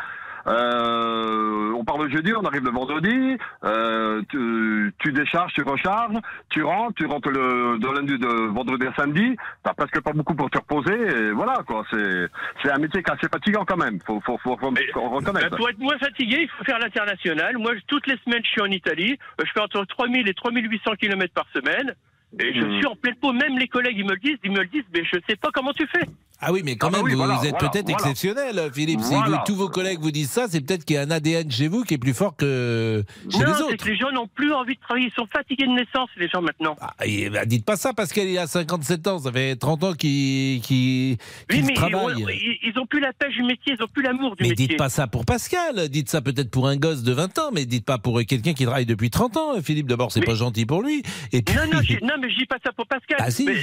Euh, on part le jeudi, on arrive le vendredi. Euh, tu, tu décharges, tu recharges, tu rentres, tu rentres le de lundi de vendredi à samedi. T'as presque pas beaucoup pour te reposer. Et voilà quoi. C'est c'est un métier qui est assez fatigant quand même. Faut faut faut, faut, reconnaître. Bah, pour être moins fatigué, il faut faire l'international. Moi, toutes les semaines, je suis en Italie. Euh, Je fais entre 3000 et 3800 km par semaine. Et je Mhm. suis en pleine peau. Même les collègues, ils me le disent. Ils me le disent, mais je sais pas comment tu fais. Ah oui, mais quand Ah bah même, oui, vous, voilà, êtes voilà, peut-être voilà. exceptionnel, Philippe. Si vous- tous vos collègues vous disent ça, c'est peut-être qu'il y a un ADN chez vous qui est plus fort que chez non, les autres. que les gens n'ont plus envie de travailler. Ils sont fatigués de naissance, les gens maintenant. Ah, et, bah, dites pas ça, Pascal, il a 57 ans. Ça fait 30 ans qu'il qu'il- Oui, mais ils, travaille. ont- ils, ils ont plus la pêche du métier. Ils ont plus l'amour du Mais métier. dites pas ça pour Pascal, dites ça peut-être pour un gosse de 20 ans, mais dites pas pour quelqu'un qui travaille depuis 30 ans. Philippe, d'abord, c'est pas gentil pour lui. Et puis, Non, non, non, mais je dis pas ça pour Pascal. Ah si, Mais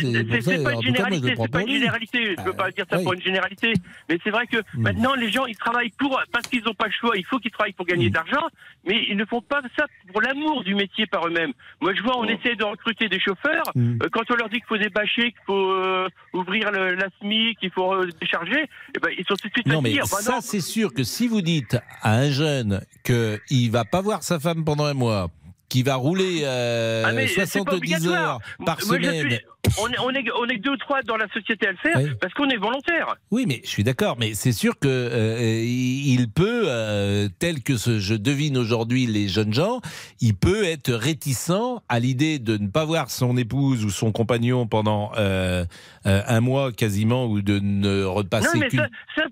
c'est pas une généralité. C'est pas une généralité. Je veux pas dire ça oui. pour une généralité. Mais c'est vrai que maintenant, les gens, ils travaillent pour, parce qu'ils n'ont pas le choix. Il faut qu'ils travaillent pour gagner de l'argent. Mais ils ne font pas ça pour l'amour du métier par eux-mêmes. Moi, je vois, on essaie de recruter des chauffeurs. Hmm. Euh, quand on leur dit qu'il faut débâcher, qu'il faut euh, ouvrir le, la SMI, qu'il faut euh, décharger, eh ben, ils sont tout de suite Non, mais fatigués. Enfin, ça, c'est sûr que si vous dites à un jeune qu'il va pas voir sa femme pendant un mois, qui va rouler euh, Ah, mais c'est pas 70 obligatoire. heures par semaine. suis- on, est, on, est, on est deux ou trois dans la société à le faire Oui. parce qu'on est volontaire. Oui, mais je suis d'accord, mais c'est sûr que euh, il peut, euh, tel que ce, je devine aujourd'hui les jeunes gens, il peut être réticent à l'idée de ne pas voir son épouse ou son compagnon pendant euh, un mois quasiment ou de ne repasser non, mais ça, ça,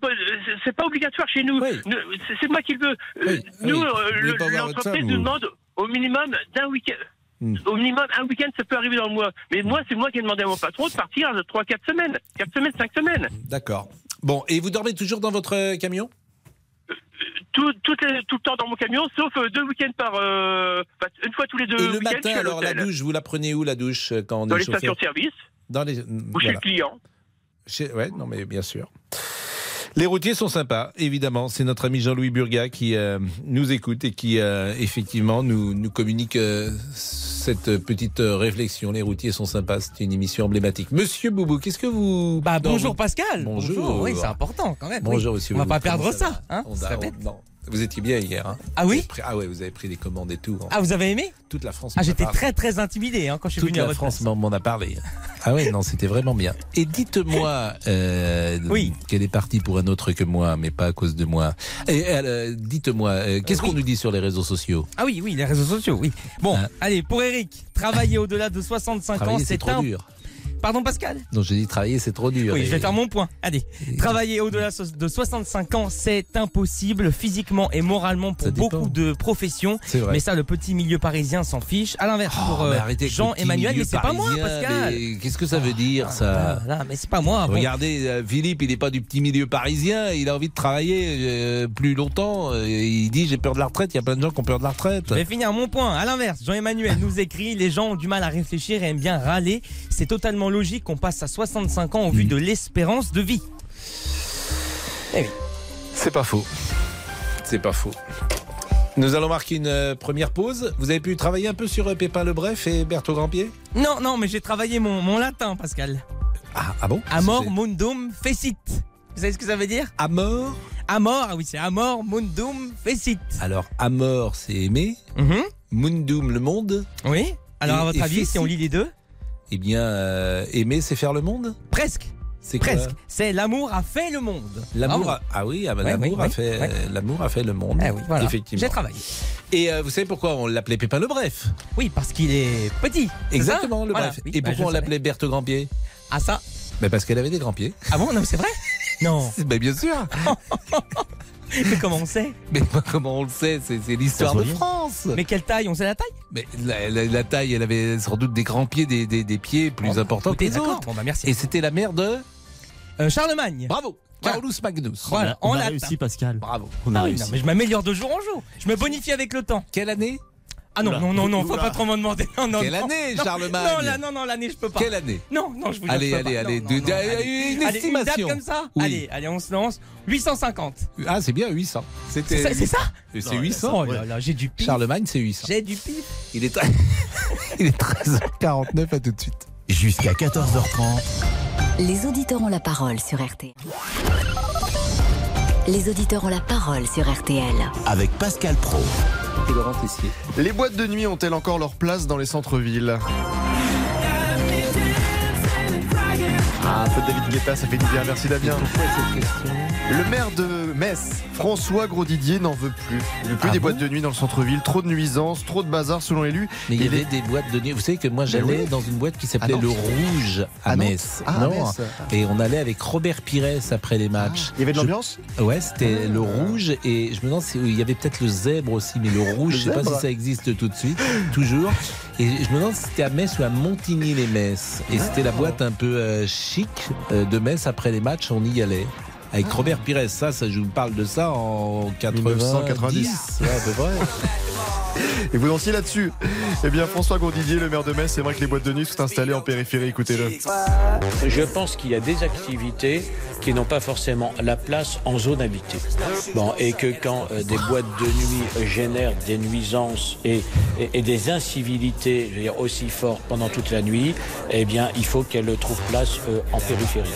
c'est- pas obligatoire chez nous. Nous, C'est moi qui le veux. Nous, oui. votre l'entreprise nous ou- demande au minimum d'un week-end. Hmm. Au minimum, un week-end, ça peut arriver dans le mois. Mais moi, c'est moi qui ai demandé à mon patron de partir de 3-4 semaines. 4 semaines, 5 semaines. D'accord. Bon, et vous dormez toujours dans votre euh, camion? Tout, tout, tout le temps dans mon camion, sauf euh, deux week-ends par. euh, une fois tous les deux Et le matin, alors la douche, vous la prenez où la douche euh, quand on Dans est les stations-service Dans les. ou chez le client. Chez- Ouais, non, mais bien sûr. Les routiers sont sympas, évidemment. C'est notre ami Jean-Louis Burga qui euh, nous écoute et qui, euh, effectivement, nous, nous communique euh, cette petite réflexion. Les routiers sont sympas, c'est une émission emblématique. Monsieur Boubou, qu'est-ce que vous. Bah, bonjour Pascal. Bonjour. Oui, c'est important quand même. Bonjour, oui. monsieur On va pas perdre ça. va? Hein On ça non. Vous étiez bien hier. Hein Ah oui pris- Ah ouais, vous avez pris des commandes et tout. hein. Ah, vous avez aimé Toute la France. Ah, j'étais très très intimidé hein, quand je suis Toute venu à la votre France m'en m'en a parlé. Ah ouais, non, c'était vraiment bien. Et dites-moi, euh, Oui. qu'elle est partie pour un autre que moi, mais pas à cause de moi. Et euh, dites-moi, euh, qu'est-ce qu'on nous dit sur les réseaux sociaux? Ah oui, oui, les réseaux sociaux, oui. Bon, allez, pour Eric, travailler au-delà de 65 ans, Hein Travailler, c'est c'est trop un... dur. Pardon Pascal Non, j'ai dit travailler, c'est trop dur. Oui, Et- je vais faire mon point. Allez, travailler au-delà de 65 ans, c'est impossible physiquement et moralement pour beaucoup de professions. C'est vrai. Mais ça, le petit milieu parisien s'en fiche. À l'inverse, pour Oh, euh, le petit Jean-Emmanuel, mais c'est pas moi, Pascal. Qu'est-ce que ça veut dire, ça Ah, là, mais c'est pas moi. bon. Regardez, euh, Philippe, il n'est pas du petit milieu parisien, il a envie de travailler euh, plus longtemps. euh, il dit j'ai peur de la retraite, il y a plein de gens qui ont peur de la retraite. Je vais finir mon point. À l'inverse, Jean-Emmanuel nous écrit les gens ont du mal à réfléchir et aiment bien râler. C'est totalement logique qu'on passe à 65 ans au vu de l'espérance de vie. Eh oui. C'est pas faux. C'est pas faux. Nous allons marquer une euh, première pause. Vous avez pu travailler un peu sur euh, Pépin Le Bref et Berthaud Grandpied Non, non, mais j'ai travaillé mon, mon latin, Pascal. Ah, ah bon? Amor mundum fecit. Vous savez ce que ça veut dire? Amor Amor, ah oui, c'est Amor mundum fecit. Alors, Amor, c'est aimer. Mundum, le monde. Oui. Alors, Et- à votre avis, si on lit les deux? Eh bien, euh, aimer, c'est faire le monde Presque. C'est quoi Presque. C'est l'amour a fait le monde. L'amour, a... ah oui, ah bah, Ouais, l'amour a fait, ouais. l'amour a fait le monde. Eh oui, voilà. Effectivement. J'ai travaillé. Et euh, vous savez pourquoi on l'appelait Pépin Le Bref? Oui, parce qu'il est petit. Exactement, le Voilà. Bref. Oui, Et bah, pourquoi on l'appelait Berthaud Grandpied Ah ça bah Parce qu'elle avait des grands pieds. Ah bon? Non, mais c'est vrai? Non. bien sûr. mais comment on sait? Mais comment on le sait C'est l'histoire de. France. Mais quelle taille? On sait la taille? Mais la, la- la taille, elle avait sans doute des grands pieds, des, des- des pieds plus importants que les autres. Bon, bah, merci. Et c'était la mère de Euh, Charlemagne. Bravo, Carolus Magnus. Voilà, On a latin. réussi, Pascal. Bravo. On a Ah oui, réussi. non, mais je m'améliore de jour en jour. Je me bonifie avec le temps. Quelle année? Ah non, Oula. non, non, non, faut Oula. pas trop m'en demander. Non, non, Quelle non. année, Non, Charlemagne Non, là, non, non, l'année, je peux pas. Quelle année Non, non, je vous jure, Allez, allez, pas. allez, Non, de- non, de- non, allez. une Allez, estimation. date comme ça Oui. Allez, allez, on se lance. 850. Ah, c'est bien, 800. C'était C'est ça, c'est ça C'est Non, 800. Oh là là, j'ai du pif. Charlemagne, c'est 800. J'ai du pif. Il est, Il est 13h49, à tout de suite. Jusqu'à 14h30. Les auditeurs ont la parole sur RTL. Les auditeurs ont la parole sur RTL. Avec Pascal Pro. Et Laurent Tessier. Les boîtes de nuit ont-elles encore leur place dans les centres-villes? Ah, un peu de David Guetta, ça fait du bien, merci Damien. Le maire de Metz, François Grosdidier, n'en veut plus. Il veut plus Ah des bon boîtes de nuit dans le centre-ville, trop de nuisances, trop de bazar selon l'élu. Mais il y avait les- des boîtes de nuit. Vous savez que moi j'allais dans une boîte qui s'appelait Ah, Le non. Rouge à Ah. Metz. Ah, non. Metz. Et on allait avec Robert Pires après les matchs. Il y avait de Je- l'ambiance? Ouais, c'était le rouge et je me demande si il y avait peut-être le zèbre aussi, mais le rouge, Le je sais pas si ça existe tout de suite, toujours. Et je me demande si c'était à Metz ou à Montigny-les-Metz. Et c'était la boîte un peu euh, chic euh, de Metz après les matchs, on y allait. Avec Robert Pires, ça, ça, je vous parle de ça en 80, 1990. ouais, à peu près. Et vous dansez là-dessus Eh bien, François Grosdidier, le maire de Metz, c'est vrai que les boîtes de nuit sont installées en périphérie, écoutez-le. Je pense qu'il y a des activités qui n'ont pas forcément la place en zone habitée. Bon, et que quand euh, des boîtes de nuit génèrent des nuisances et, et- et des incivilités je veux dire, aussi fortes pendant toute la nuit, eh bien, il faut qu'elles trouvent place euh, en périphérie.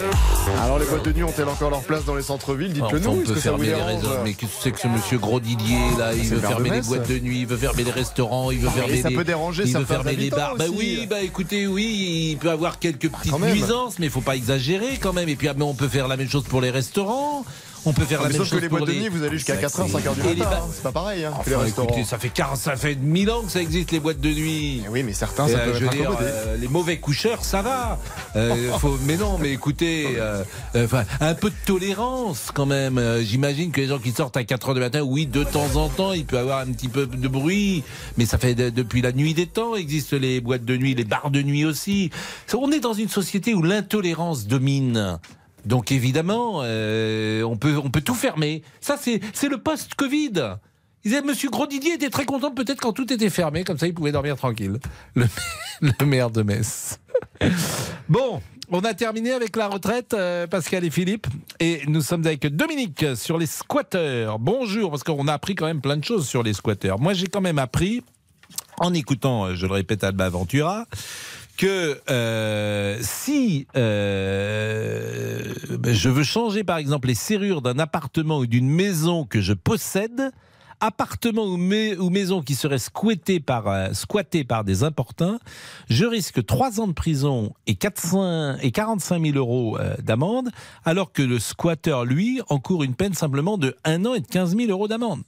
Alors, les boîtes de nuit ont-elles encore leur place dans les centres-villes Dites-le nous, on peut ça fermer les réseaux. Mais qu'est-ce que c'est que ce monsieur Gros Didier là Il veut fermer les boîtes de nuit. il veut fermer les restaurants, il veut Mais fermer ça peut déranger il veut certains fermer les bars. Bah oui, bah écoutez, oui, il peut avoir quelques petites quand même. nuisances, mais il faut pas exagérer quand même. Et puis ah, mais on peut faire la même chose pour les restaurants. On peut faire Ah, la mais même sauf chose que les boîtes de nuit, vous allez jusqu'à Ça, 4h, c'est- 5h du matin. hein. C'est pas pareil, hein, Enfin, écoutez, ça fait 40, ça fait 1000 ans que ça existe les boîtes de nuit. oui, mais certains, ça euh, peut je être dire, euh, les mauvais coucheurs, ça va. Euh, faut- mais non, mais écoutez, euh, un peu de tolérance quand même. J'imagine que les gens qui sortent à 4 heures du matin, oui, de temps en temps, il peut y avoir un petit peu de bruit, mais ça fait de- depuis la nuit des temps existent les boîtes de nuit, les bars de nuit aussi. On est dans une société où l'intolérance domine. Donc évidemment, euh, on peut on peut tout fermer. Ça c'est le post-Covid. Il disait, Monsieur Grosdidier était très content peut-être quand tout était fermé, comme ça il pouvait dormir tranquille. Le, le maire de Metz. Bon, on a terminé avec la retraite, euh, Pascal et Philippe, et nous sommes avec Dominique sur les squatteurs. Bonjour, parce qu'on a appris quand même plein de choses sur les squatteurs. Moi j'ai quand même appris, en écoutant, euh, je le répète, Alba Ventura, que euh, si euh, ben, je veux changer par exemple les serrures d'un appartement ou d'une maison que je possède, appartement ou, mai- ou maison qui serait squattée par, euh, par des importuns, je risque 3 ans de prison et, 400 et 45 000 euros d'amende, alors que le squatteur, lui, encourt une peine simplement de 1 an et de 15 000 euros d'amende.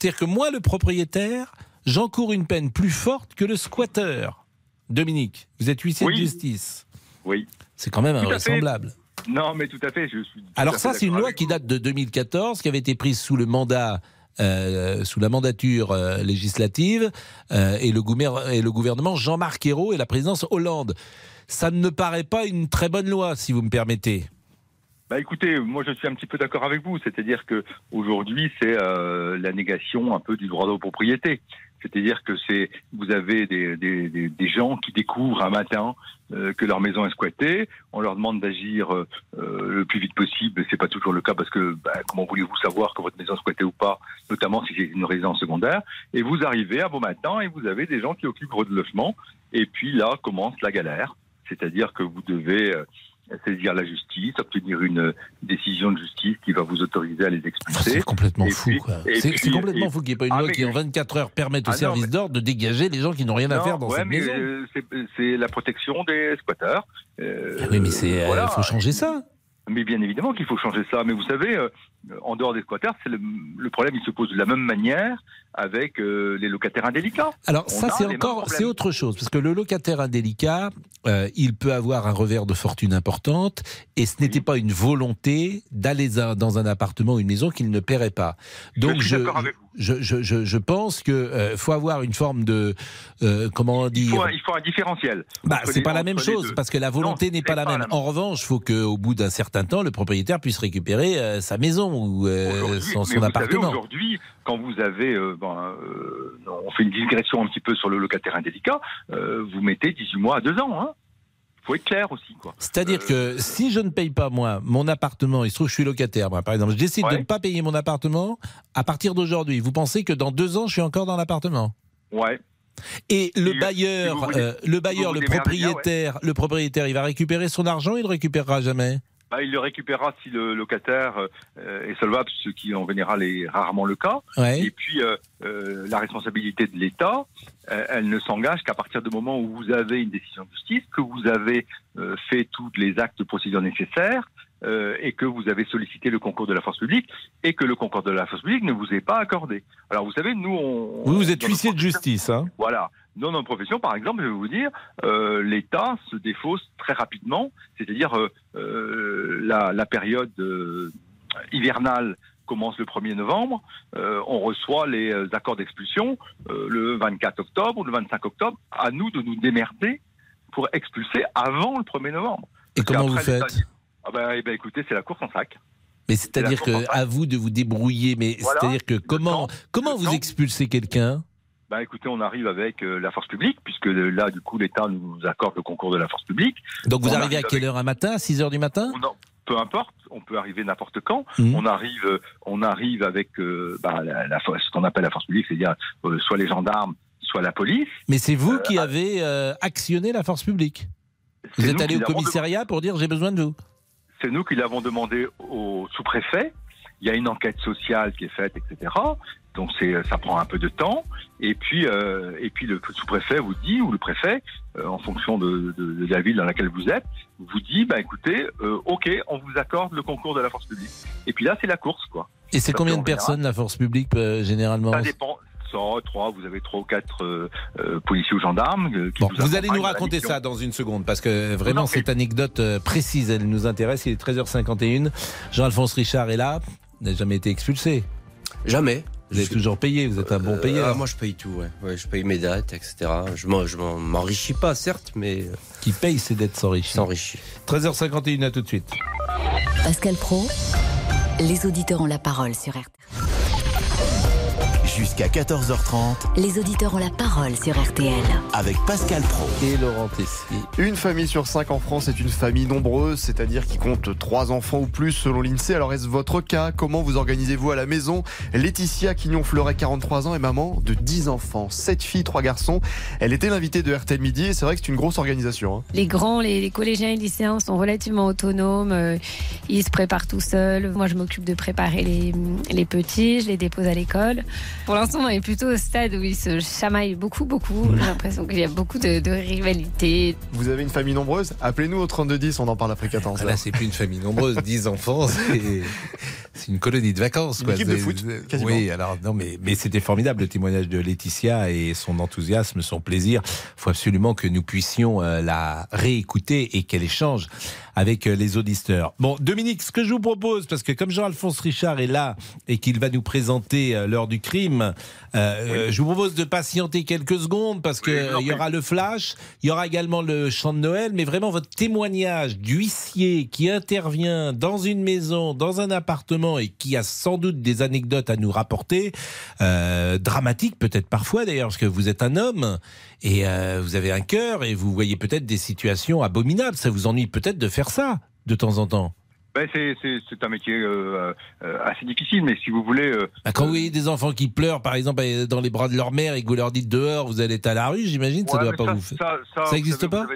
C'est-à-dire que moi, le propriétaire, j'encours une peine plus forte que le squatteur. Dominique, vous êtes huissier de justice. Oui. C'est quand même invraisemblable. Non, mais tout à fait, je suis. tout Alors ça, c'est une loi qui date de 2014, qui avait été prise sous le mandat, euh, sous la mandature euh, législative, euh, et, le gouver- et le gouvernement Jean-Marc Ayrault et la présidence Hollande. Ça ne me paraît pas une très bonne loi, si vous me permettez. Bah écoutez, moi je suis un petit peu d'accord avec vous, c'est-à-dire que aujourd'hui c'est la négation un peu du droit de propriété. C'est-à-dire que c'est vous avez des, des, gens qui découvrent un matin euh, que leur maison est squattée, on leur demande d'agir euh, euh, le plus vite possible, c'est pas toujours le cas parce que bah, comment voulez-vous savoir que votre maison est squattée ou pas, notamment si c'est une résidence secondaire, et vous arrivez à beau matin et vous avez des gens qui occupent votre logement, et puis là commence la galère, c'est-à-dire que vous devez saisir la justice, obtenir une décision de justice qui va vous autoriser à les expulser. C'est complètement Et fou. C'est complètement et- fou qu'il n'y ait pas une Ah, loi mais- qui, en 24 heures, permette au Ah, non, service mais- d'ordre de dégager les gens qui n'ont rien à faire dans ouais, cette mais, maison. euh, c'est- c'est la protection des squatteurs. Euh, Ah oui, mais c'est, euh, voilà. faut changer ça. Mais bien évidemment qu'il faut changer ça. Mais vous savez, euh, en dehors des squatteurs, c'est le, le problème, il se pose de la même manière avec euh, les locataires indélicats. Alors On ça c'est encore c'est autre chose parce que le locataire indélicat euh, il peut avoir un revers de fortune importante et ce n'était pas une volonté d'aller dans- un appartement ou une maison qu'il ne paierait pas. Donc suis je je, je, je, je pense que euh, faut avoir une forme de euh, comment Il dire faut, un- il faut un différentiel. bah, c'est pas la même chose parce que la volonté n'est pas la même. En revanche, il faut qu'au bout d'un certain temps, le propriétaire puisse récupérer euh, sa maison ou euh, son, appartement. Aujourd'hui, quand vous avez, euh, ben, on fait une digression un petit peu sur le locataire indélicat, vous mettez 18 mois à 2 ans. Hein. faut être clair aussi. C'est-à-dire Euh, que si je ne paye pas moi mon appartement, il se trouve que je suis locataire, moi, par exemple, je décide de ne pas payer mon appartement à partir d'aujourd'hui. Vous pensez que dans deux ans, je suis encore dans l'appartement? Ouais. Et le bailleur, si vous voulez- euh, le bailleur, vous le bien, ouais. propriétaire, le propriétaire, il va récupérer son argent, il le récupérera jamais? Bah, il le récupérera si le locataire euh, est solvable, ce qui en général est rarement le cas. Ouais. Et puis euh, euh, la responsabilité de l'État, euh, elle ne s'engage qu'à partir du moment où vous avez une décision de justice, que vous avez euh, fait tous les actes de procédure nécessaires euh, et que vous avez sollicité le concours de la force publique et que le concours de la force publique ne vous est pas accordé. Alors vous savez, nous on... Vous, vous êtes huissier de justice, hein voilà. Dans notre profession, par exemple, je vais vous dire, euh, l'État se défausse très rapidement, c'est-à-dire euh, euh, la, la période hivernale commence le 1er novembre, euh, on reçoit les accords d'expulsion euh, le 24 octobre ou le 25 octobre, à nous de nous démerder pour expulser avant le 1er novembre. Et Parce comment vous faites? Ah ben, eh ben, écoutez, c'est la course en sac. Mais c'est-à-dire que à vous de vous débrouiller. Mais Voilà. c'est-à-dire que comment comment vous expulsez quelqu'un? Ben, écoutez, on arrive avec euh, la force publique, puisque euh, là, du coup, l'État nous accorde le concours de la force publique. Donc vous On arrivez à quelle heure un matin À 6 heures du matin on en- peu importe, on peut arriver n'importe quand. Mhm. On arrive, euh, on arrive avec euh, bah, la, la force- ce qu'on appelle la force publique, c'est-à-dire soit les gendarmes, soit la police. Mais c'est vous qui avez euh, actionné la force publique. Vous êtes allé au commissariat pour dire j'ai besoin de vous. C'est nous qui l'avons demandé au sous-préfet. Il y a une enquête sociale qui est faite, etc. Donc c'est, ça prend un peu de temps. Et puis, euh, et puis le sous-préfet vous dit, ou le préfet, euh, en fonction de, de, de la ville dans laquelle vous êtes, vous dit, bah écoutez, euh, ok, on vous accorde le concours de la force publique. Et puis là, c'est la course, quoi. Et c'est combien de général, personnes la force publique euh, généralement Ça dépend. 100, 3, vous avez trois ou quatre euh, euh, policiers ou gendarmes euh, qui Bon, vous, vous allez nous raconter ça dans une seconde parce que vraiment cette anecdote euh, précise, elle nous intéresse. Il est 13h51. Jean-Alphonse Richard est là. Vous n'avez jamais été expulsé Jamais. Vous avez toujours payé. Vous êtes un bon Euh, payeur. ah, moi, je paye tout, ouais. Ouais, je paye mes dettes, etc. Je m'en- je m'en- m'enrichis pas, certes, mais. euh, Qui paye ses dettes s'enrichit. S'enrichit. 13h51, à tout de suite. Pascal Pro, les auditeurs ont la parole sur RTL. Jusqu'à 14h30 Les auditeurs ont la parole sur RTL. avec Pascal Pro. Et Laurent Tessier. Une famille sur cinq en France est une famille nombreuse, c'est-à-dire qui compte trois enfants ou plus selon l'INSEE. Alors est-ce votre cas? Comment vous organisez-vous à la maison? Laetitia Quignon-Fleuret, 43 ans, est maman de 10 enfants, 7 filles, 3 garçons. Elle était l'invitée de RTL Midi et c'est vrai que c'est une grosse organisation. hein. Les grands, les, les collégiens et lycéens sont relativement autonomes. euh, Ils se préparent tout seuls. Moi, je m'occupe de préparer les, les petits. Je les dépose à l'école. Pour l'instant, on est plutôt au stade où ils se chamaillent beaucoup, beaucoup. J'ai l'impression qu'il y a beaucoup de, de rivalité. Vous avez une famille nombreuse? Appelez-nous au 3210, on en parle après 14 Ah, Là, c'est plus une famille nombreuse, 10 enfants, c'est une colonie de vacances. Une quoi. équipe de foot, quasiment. Oui, alors non, mais, mais c'était formidable le témoignage de Laetitia et son enthousiasme, son plaisir. Il faut absolument que nous puissions euh, la réécouter et qu'elle échange avec euh, les auditeurs. Bon, Dominique, ce que je vous propose, parce que comme Jean-Alphonse Richard est là et qu'il va nous présenter euh, l'heure du crime, euh, euh, je vous propose de patienter quelques secondes parce que euh, il y aura le flash, il y aura également le chant de Noël, mais vraiment votre témoignage d'huissier qui intervient dans une maison, dans un appartement et qui a sans doute des anecdotes à nous rapporter, euh, dramatiques peut-être parfois d'ailleurs, parce que vous êtes un homme et euh, vous avez un cœur et vous voyez peut-être des situations abominables. Ça vous ennuie peut-être de faire ça de temps en temps. Ben, c'est, c'est, c'est un métier euh, euh, assez difficile, mais si vous voulez. euh, Bah, Quand vous voyez des enfants qui pleurent, par exemple, euh, dans les bras de leur mère et que vous leur dites dehors, vous allez être à la rue, j'imagine, ça Ouais, doit pas ça, vous faire. ça, ça, existe pas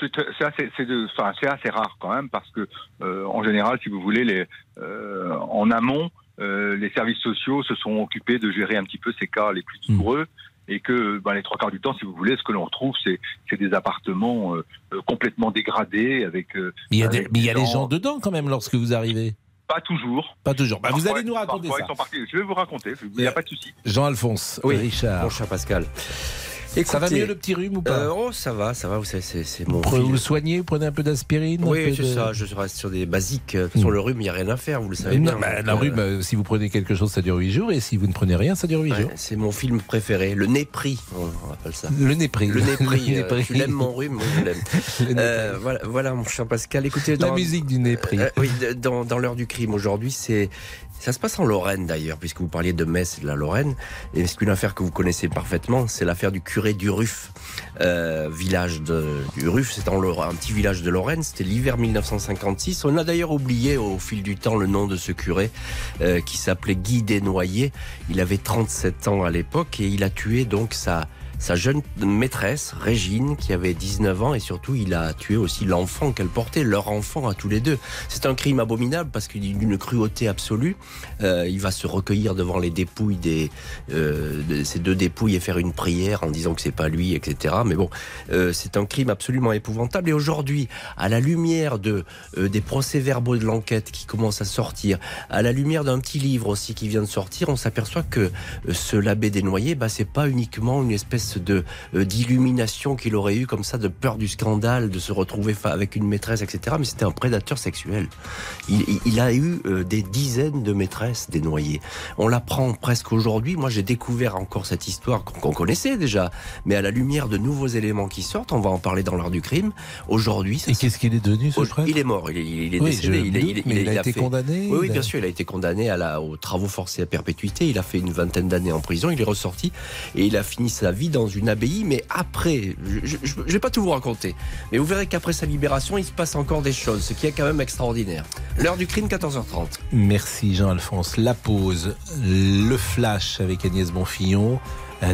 c'est, c'est assez, c'est, de- enfin, c'est assez rare quand même parce que euh, en général, si vous voulez, les, euh, en amont, euh, les services sociaux se sont occupés de gérer un petit peu ces cas les plus douloureux. Et que ben, les trois quarts du temps, si vous voulez, ce que l'on retrouve, c'est, des appartements euh, euh, complètement dégradés avec. euh, Mais il y a, des, avec mais il y a des les gens dedans quand même lorsque vous arrivez. Pas toujours. Pas toujours. Bah, vous allez nous raconter parfois, ça. ils sont partis. Je vais vous raconter. Il n'y a pas de souci. Jean-Alphonse, Oui, Richard. Mon cher Pascal. Ça va mieux le petit rhume ou pas Euh, Oh, ça va, ça va. Vous savez, c'est, mon. Vous le soignez, vous prenez un peu d'aspirine Oui, c'est de- ça. Je reste sur des basiques. De toute façon, le rhume, il n'y a rien à faire, vous le savez Non, bien. bah, la euh, rhume, euh, si vous prenez quelque chose, ça dure 8 jours, et si vous ne prenez rien, ça dure 8 ouais, jours. c'est mon film préféré, le nez pris, on appelle ça. Le nez pris. Le nez pris. Le nez euh, pris. tu l'aimes mon rhume, moi je l'aime. Voilà, voilà, mon cher Pascal. Écoutez, La dans- musique du nez pris. Euh, oui, dans, dans l'heure du crime aujourd'hui, c'est ça se passe en Lorraine d'ailleurs, puisque vous parliez de Metz et de la Lorraine. Et c'est une affaire que vous connaissez parfaitement, c'est l'affaire du curé du Ruff, euh, village de, du Ruff. C'est en Lorraine, un petit village de Lorraine. C'était l'hiver 1956. On a d'ailleurs oublié au fil du temps le nom de ce curé euh, qui s'appelait Guy Desnoyers. Il avait 37 ans à l'époque et il a tué donc sa sa jeune maîtresse, Régine, qui avait 19 ans, et surtout, il a tué aussi l'enfant qu'elle portait, leur enfant à tous les deux. C'est un crime abominable parce qu'il est d'une cruauté absolue. Euh, il va se recueillir devant les dépouilles des, euh, de ces deux dépouilles et faire une prière en disant que c'est pas lui, etc. Mais bon, euh, c'est un crime absolument épouvantable. Et aujourd'hui, à la lumière de des procès-verbaux de l'enquête qui commencent à sortir, à la lumière d'un petit livre aussi qui vient de sortir, on s'aperçoit que ce l'abbé Desnoyers, bah, c'est pas uniquement une espèce de euh, d'illumination qu'il aurait eu comme ça, de peur du scandale, de se retrouver avec une maîtresse, etc. Mais c'était un prédateur sexuel. Il, a eu euh, des dizaines de maîtresses Desnoyers. On l'apprend presque aujourd'hui. Moi, j'ai découvert encore cette histoire qu'on connaissait déjà, mais à la lumière de nouveaux éléments qui sortent, on va en parler dans l'heure du crime. Aujourd'hui, Et qu'est-ce qu'il est devenu, ce prêtre Il est mort, il est, il est Oui, décédé. je Il, doute, il est- mais il a été fait- condamné, Oui, bien sûr, il a été condamné à la, aux travaux forcés à perpétuité. Il a fait une vingtaine d'années en prison. Il est ressorti et il a fini sa vie dans une abbaye. Mais après, je ne vais pas tout vous raconter, mais vous verrez qu'après sa libération, il se passe encore des choses, ce qui est quand même extraordinaire. L'heure du crime, 14h30. Merci Jean-Alphonse. La pause, le flash avec Agnès Bonfillon,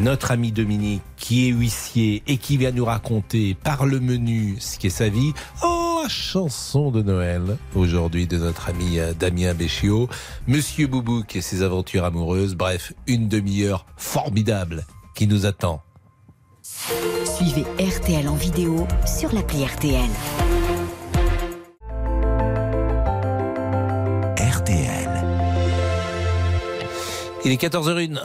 notre ami Dominique qui est huissier et qui vient nous raconter par le menu ce qu'est sa vie. Oh, trois chansons de Noël aujourd'hui de notre ami euh, Damien Béchiot, Monsieur Boubouk et ses aventures amoureuses. Bref, une demi-heure formidable qui nous attend. Suivez RTL en vidéo sur l'appli RTL. RTL. Il est 14h01.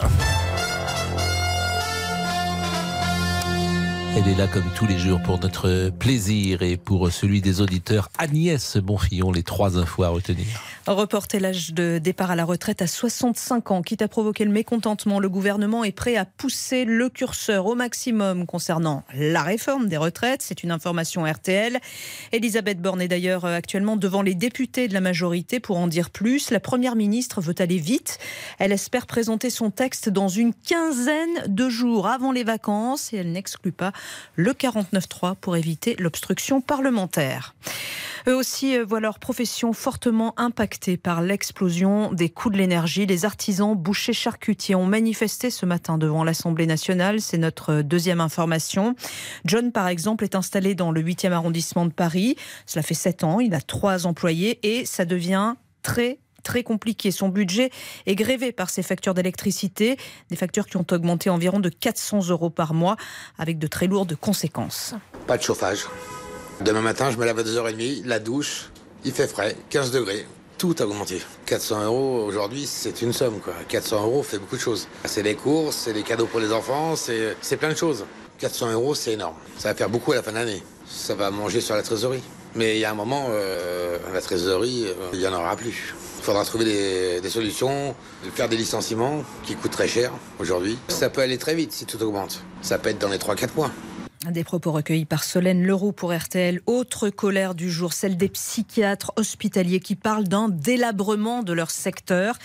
Elle est là comme tous les jours pour notre plaisir et pour celui des auditeurs. Agnès Bonfillon, les trois infos à retenir. Reporter l'âge de départ à la retraite à 65 ans, quitte à provoquer le mécontentement, le gouvernement est prêt à pousser le curseur au maximum concernant la réforme des retraites. C'est une information RTL. Elisabeth Borne est d'ailleurs actuellement devant les députés de la majorité pour en dire plus. La première ministre veut aller vite. Elle espère présenter son texte dans une quinzaine de jours avant les vacances et elle n'exclut pas le 49-3 pour éviter l'obstruction parlementaire. Eux aussi euh, voient leur profession fortement impactée par l'explosion des coûts de l'énergie. Les artisans bouchers charcutiers ont manifesté ce matin devant l'Assemblée nationale. C'est notre deuxième information. John, par exemple, est installé dans le 8e arrondissement de Paris. Cela fait sept ans. Il a trois employés et ça devient très très compliqué. Son budget est grévé par ses factures d'électricité, des factures qui ont augmenté environ de 400 euros par mois, avec de très lourdes conséquences. Pas de chauffage. Demain matin, je me lave à 2h30, la douche, il fait frais, 15 degrés. Tout a augmenté. 400 euros aujourd'hui, c'est une somme. Quoi. 400 euros fait beaucoup de choses. C'est les courses, c'est les cadeaux pour les enfants, c'est c'est plein de choses. 400 euros, c'est énorme. Ça va faire beaucoup à la fin de l'année. Ça va manger sur la trésorerie. Mais il y a un moment, euh, la trésorerie, euh, il n'y en aura plus. Il faudra trouver des, des solutions, faire des licenciements qui coûtent très cher aujourd'hui. Ça peut aller très vite si tout augmente. Ça peut être dans les 3-4 mois. Des propos recueillis par Solène Leroux pour RTL. Autre colère du jour, celle des psychiatres hospitaliers qui parlent d'un délabrement de leur secteur.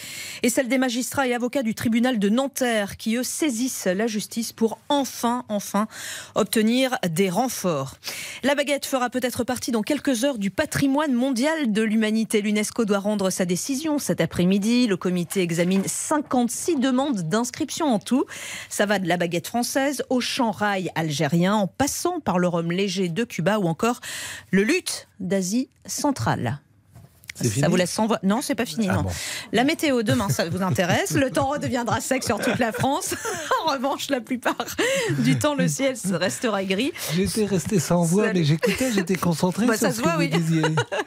Et celle des magistrats et avocats du tribunal de Nanterre qui, eux, saisissent la justice pour enfin, enfin obtenir des renforts. La baguette fera peut-être partie dans quelques heures du patrimoine mondial de l'humanité. L'UNESCO doit rendre sa décision cet après-midi. Le comité examine 56 demandes d'inscription en tout. Ça va de la baguette française au champ rail algérien en passant par le rhum léger de Cuba ou encore le luth d'Asie centrale. Ça fini vous laisse sans voix Non, c'est pas fini. Ah non. bon. La météo demain, ça vous intéresse. Le temps redeviendra sec sur toute la France. en revanche, la plupart du temps, le ciel restera gris. J'étais resté sans voix, mais j'écoutais, j'étais concentré Bah, sur ça ce se que voit, vous oui. disiez.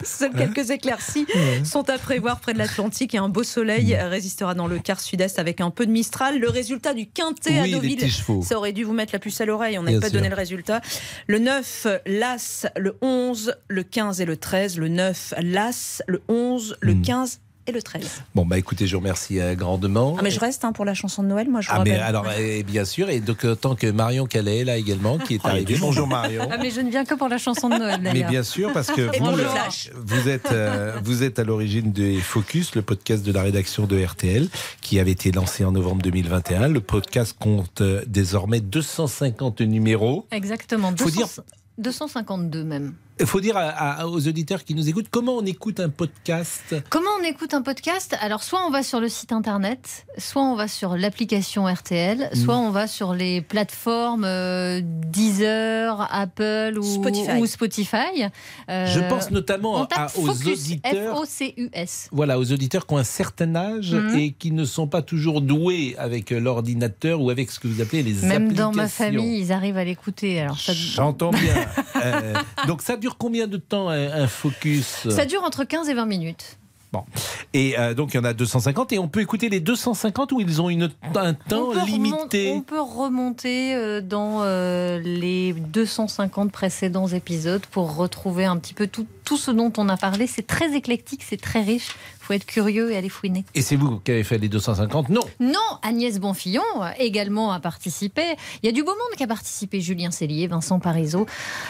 Seules quelques éclaircies Ouais. sont à prévoir près de l'Atlantique et un beau soleil résistera dans le quart sud-est avec un peu de Mistral. Le résultat du quintet Oui, à Deauville, ça aurait dû vous mettre la puce à l'oreille. On n'avait Bien pas sûr. donné le résultat. Le 9, l'As, le 11, le 15 et le 13. Le 9, l'As, le 11, le Hmm. 15 et le 13. Bon, bah écoutez, je vous remercie euh, grandement. Ah, mais je reste hein, pour la chanson de Noël, moi je Ah, mais alors, euh, bien sûr, et donc, euh, tant que Marion Calais est là également, qui est Oh, arrivée. Bonjour Marion. Ah, mais je ne viens que pour la chanson de Noël Mais bien sûr, parce que vous, le flash. vous êtes, euh, vous êtes à l'origine de Focus, le podcast de la rédaction de RTL, qui avait été lancé en novembre 2021. Le podcast compte euh, désormais 250 numéros. Exactement. Faut 200 dire- 252 même. Il faut dire à- à- aux auditeurs qui nous écoutent comment on écoute un podcast. Comment on écoute un podcast Alors, soit on va sur le site internet, soit on va sur l'application RTL, soit Mm. on va sur les plateformes euh, Deezer, Apple ou Spotify. ou Spotify. Euh, Je pense notamment à- aux Focus, auditeurs. F-O-C-U-S. Voilà, aux auditeurs qui ont un certain âge Mhm. et qui ne sont pas toujours doués avec euh, l'ordinateur ou avec ce que vous appelez les Même applications. dans ma famille, ils arrivent à l'écouter. Alors, ça, J'entends bien. Euh, donc ça dure combien de temps un, un focus? Ça dure entre 15 et 20 minutes. Bon. Et euh, donc il y en a 250 et on peut écouter les 250 où ils ont une, un temps on limité. on peut remonter euh, dans euh, les 250 précédents épisodes pour retrouver un petit peu tout, tout ce dont on a parlé. C'est très éclectique, c'est très riche. Il faut être curieux et aller fouiner. Et c'est vous qui avez fait les 250 Non. Non, Agnès Bonfillon également a participé. Il y a du beau monde qui a participé. Julien Cellier, Vincent Parisot.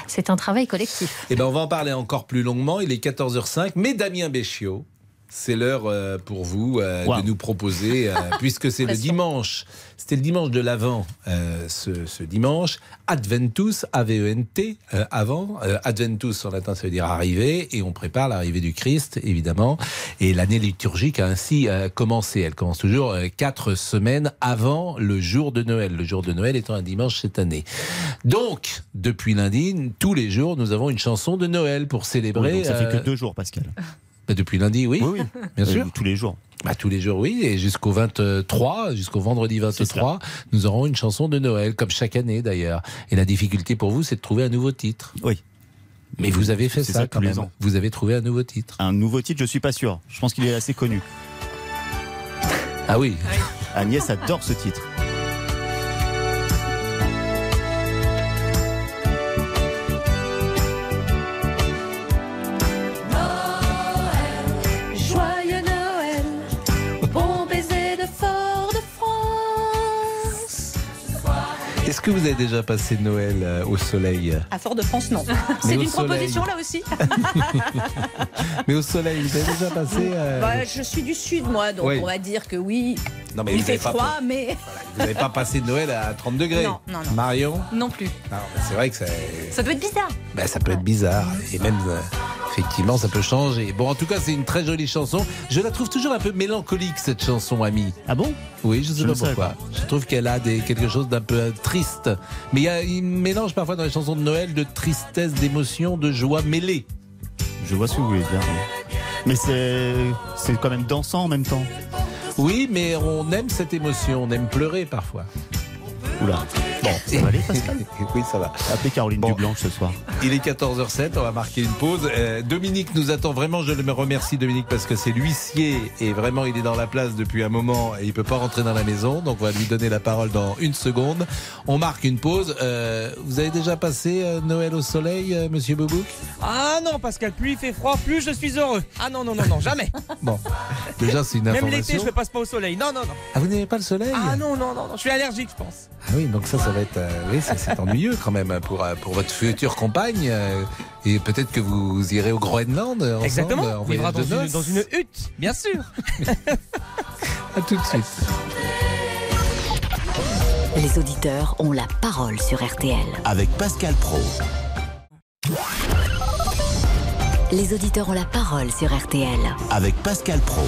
C'est un travail collectif. Eh ben on va en parler encore plus longuement. Il est 14h05. Mais Damien Béchiot c'est l'heure euh, pour vous euh, Wow. de nous proposer, euh, puisque c'est le dimanche, c'était le dimanche de l'Avent, ce, ce dimanche, Adventus, A-V-E-N-T, avant. Adventus en latin, ça veut dire arriver, et on prépare l'arrivée du Christ, évidemment. Et l'année liturgique a ainsi commencé. Elle commence toujours quatre semaines avant le jour de Noël, le jour de Noël étant un dimanche cette année. Donc, depuis lundi, tous les jours, nous avons une chanson de Noël pour célébrer. Oui, donc ça fait que deux jours, Pascal. bah, depuis lundi, oui. Oui, oui. Bien Euh, sûr. tous les jours. Bah, tous les jours, oui. Et jusqu'au 23, jusqu'au vendredi 23, nous aurons une chanson de Noël, comme chaque année d'ailleurs. Et la difficulté pour vous, c'est de trouver un nouveau titre. Oui. Mais vous avez fait ça, ça quand même. ans. Vous avez trouvé un nouveau titre. Un nouveau titre, je suis pas sûr. Je pense qu'il est assez connu. Ah oui. Agnès adore ce titre. Est-ce que vous avez déjà passé Noël euh, au soleil À Fort de France, non. C'est une soleil. proposition là aussi. Mais au soleil, vous avez déjà passé euh, Bah, je suis du sud, moi, donc Oui. on va dire que oui. Non, mais il fait pas froid, mais Vous n'avez pas passé Noël à 30 degrés Non, non, non. Marion non plus. Non, C'est vrai que ça, Ça doit être bizarre. ben, ça peut être bizarre. Et même, euh, effectivement, ça peut changer. Bon, en tout cas, c'est une très jolie chanson. Je la trouve toujours un peu mélancolique, cette chanson, ami. Ah bon? Oui, je sais Je pas ne pourquoi. Je trouve qu'elle a des, quelque chose d'un peu euh, triste. Mais il, y a, mélange parfois dans les chansons de Noël de tristesse, d'émotion, de joie mêlée. Je vois ce que vous voulez dire. oui. Mais c'est c'est quand même dansant en même temps. Oui, mais on aime cette émotion, on aime pleurer parfois. Oula. Bon, ça va aller, Pascal? Oui, ça va. Appelez Caroline Dublanche ce soir. Il est 14h07, on va marquer une pause. Euh, Dominique nous attend vraiment, je le remercie Dominique parce que c'est l'huissier et vraiment il est dans la place depuis un moment et il peut pas rentrer dans la maison, donc on va lui donner la parole dans une seconde. On marque une pause. Euh, vous avez déjà passé euh, Noël au soleil, euh, Monsieur Boubouk? Ah non, Pascal, plus il fait froid, plus je suis heureux. Ah non, non, non, non, jamais. Bon, déjà c'est une Même information. l'été, je ne passe pas au soleil. Non, non, non. Ah, vous n'aimez pas le soleil? Ah non, non, non, non, je suis allergique, je pense. Ah oui, donc ça, ça va être, euh, oui, c'est ennuyeux quand même hein, pour euh, pour votre future compagne euh, et peut-être que vous irez au Groenland ensemble Exactement. en On vivra voyage dans de une, dans une hutte, bien sûr. À tout de suite. Les auditeurs ont la parole sur RTL. Avec Pascal Pro. Les auditeurs ont la parole sur RTL. Avec Pascal Pro.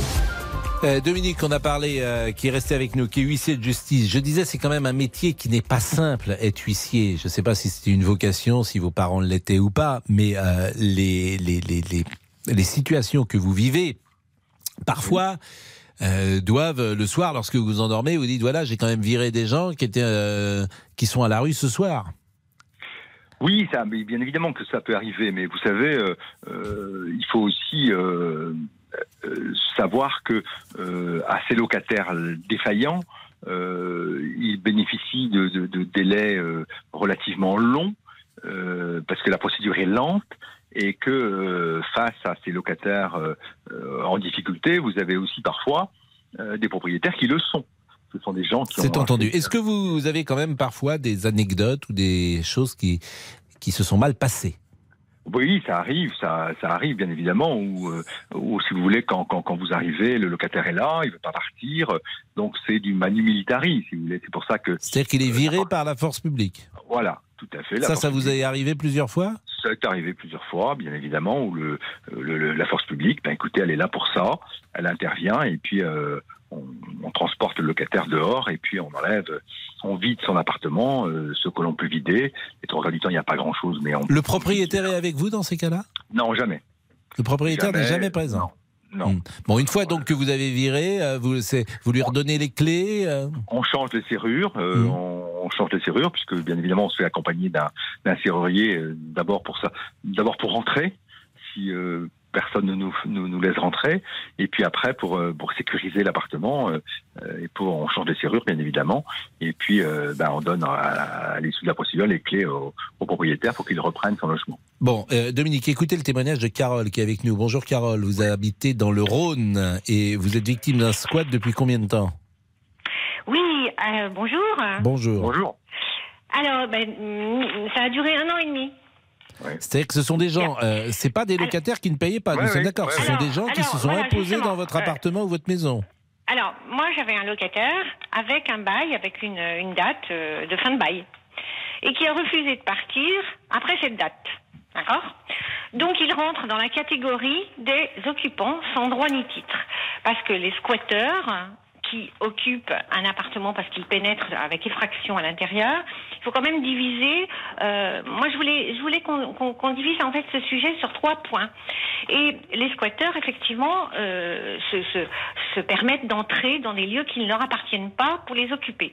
Euh, Dominique, on a parlé, euh, qui est resté avec nous, qui est huissier de justice. Je disais, c'est quand même un métier qui n'est pas simple, être huissier. Je ne sais pas si c'était une vocation, si vos parents l'étaient ou pas, mais euh, les, les, les, les, les situations que vous vivez, parfois, euh, doivent, le soir, lorsque vous vous endormez, vous dites, voilà, j'ai quand même viré des gens qui, étaient, euh, qui sont à la rue ce soir. Oui, ça, mais bien évidemment que ça peut arriver, mais vous savez, euh, il faut aussi savoir que euh, à ces locataires défaillants, euh, ils bénéficient de, de- de délais euh, relativement longs euh, parce que la procédure est lente et que euh, face à ces locataires euh, euh, en difficulté, vous avez aussi parfois euh, des propriétaires qui le sont. Ce sont des gens qui C'est entendu. Est-ce que vous avez quand même parfois des anecdotes ou des choses qui, qui se sont mal passées? Oui, ça arrive, ça, ça arrive bien évidemment. Ou, euh, ou si vous voulez, quand, quand, quand vous arrivez, le locataire est là, il veut pas partir. Donc c'est du manu militari, si vous voulez. C'est pour ça que C'est-à-dire qu'il est viré par la force publique voilà, tout à fait. Ça, ça vous publique- est arrivé plusieurs fois? Ça est arrivé plusieurs fois, bien évidemment, où le, le- le- la force publique, ben écoutez, elle est là pour ça, elle intervient et puis euh, on, on transporte le locataire dehors et puis on enlève, on vide son appartement, euh, ce que l'on peut vider. Et trois quarts du temps, il n'y a pas grand-chose, mais on... Le propriétaire est avec vous dans ces cas-là? Non, jamais. Le propriétaire n'est Jamais, présent Non. Hmm. Bon, une fois donc que vous avez viré, euh, vous, lui redonnez les clés euh, On change les serrures, Mhm. on, on change les serrures puisque bien évidemment on se fait accompagner d'un d'un serrurier euh, d'abord pour ça, d'abord pour rentrer si euh, personne ne nous, nous, nous laisse rentrer et puis après pour euh, pour sécuriser l'appartement euh, et pour on change les serrures bien évidemment et puis euh, ben, on donne à, à l'issue de la procédure les clés au, au propriétaire pour qu'il reprenne son logement. Bon, euh, Dominique, écoutez le témoignage de Carole qui est avec nous. Bonjour Carole, vous habitez dans le Rhône et vous êtes victime d'un squat depuis combien de temps? Oui, euh, bonjour. Bonjour. Bonjour. Alors, ben, ça a duré un an et demi. C'est-à-dire que ce sont des gens, euh, c'est pas des locataires qui ne payaient pas, nous sommes d'accord, ce sont des gens qui se sont voilà, imposés dans votre euh, appartement ou votre maison. Alors, moi, j'avais un locataire avec un bail, avec une, une date euh, de fin de bail, et qui a refusé de partir après cette date. D'accord? Donc, il rentre dans la catégorie des occupants sans droit ni titre. Parce que les squatteurs qui occupent un appartement parce qu'ils pénètrent avec effraction à l'intérieur, il faut quand même diviser. euh, moi, je voulais, je voulais qu'on qu'on- qu'on divise en fait ce sujet sur trois points. Et les squatteurs, effectivement, euh, se, se, se permettent d'entrer dans des lieux qui ne leur appartiennent pas pour les occuper.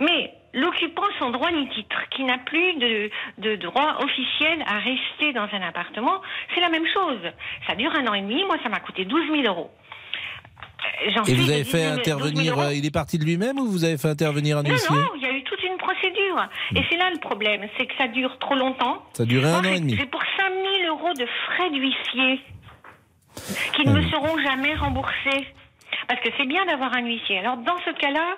Mais l'occupant sans droit ni titre, qui n'a plus de, de droit officiel à rester dans un appartement, c'est la même chose. Ça dure un an et demi. Moi, ça m'a coûté 12 000 euros. Euh, Et vous avez 18 fait 000 intervenir, euh, il est parti de lui-même ou vous avez fait intervenir un Non, huissier non, il y a eu toute une procédure. Et c'est là le problème, c'est que ça dure trop longtemps. Ça a duré un an et demi. J'ai pour 5 000 euros de frais d'huissier qui ne Ah me seront jamais remboursés. Parce que c'est bien d'avoir un huissier. Alors dans ce cas-là,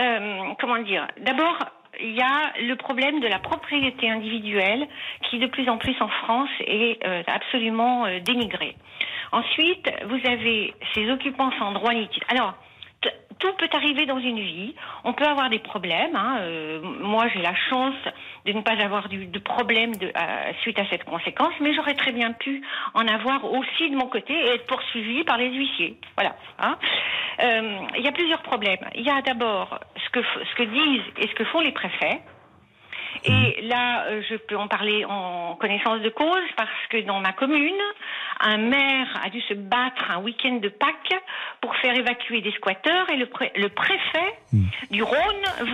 euh, comment dire? D'abord, il y a le problème de la propriété individuelle qui de plus en plus en France est euh, absolument euh, dénigrée. Ensuite, vous avez ces occupants sans droit ni tout peut arriver dans une vie. On peut avoir des problèmes. hein. Euh, moi, j'ai la chance de ne pas avoir du, de problème de, euh, suite à cette conséquence, mais j'aurais très bien pu en avoir aussi de mon côté et être poursuivi par les huissiers. Voilà. hein. Euh, Il y a plusieurs problèmes. Il y a d'abord ce que, ce que disent et ce que font les préfets. Et là, euh, je peux en parler en connaissance de cause parce que dans ma commune, un maire a dû se battre un week-end de Pâques pour faire évacuer des squatteurs et le, pré- le préfet du Rhône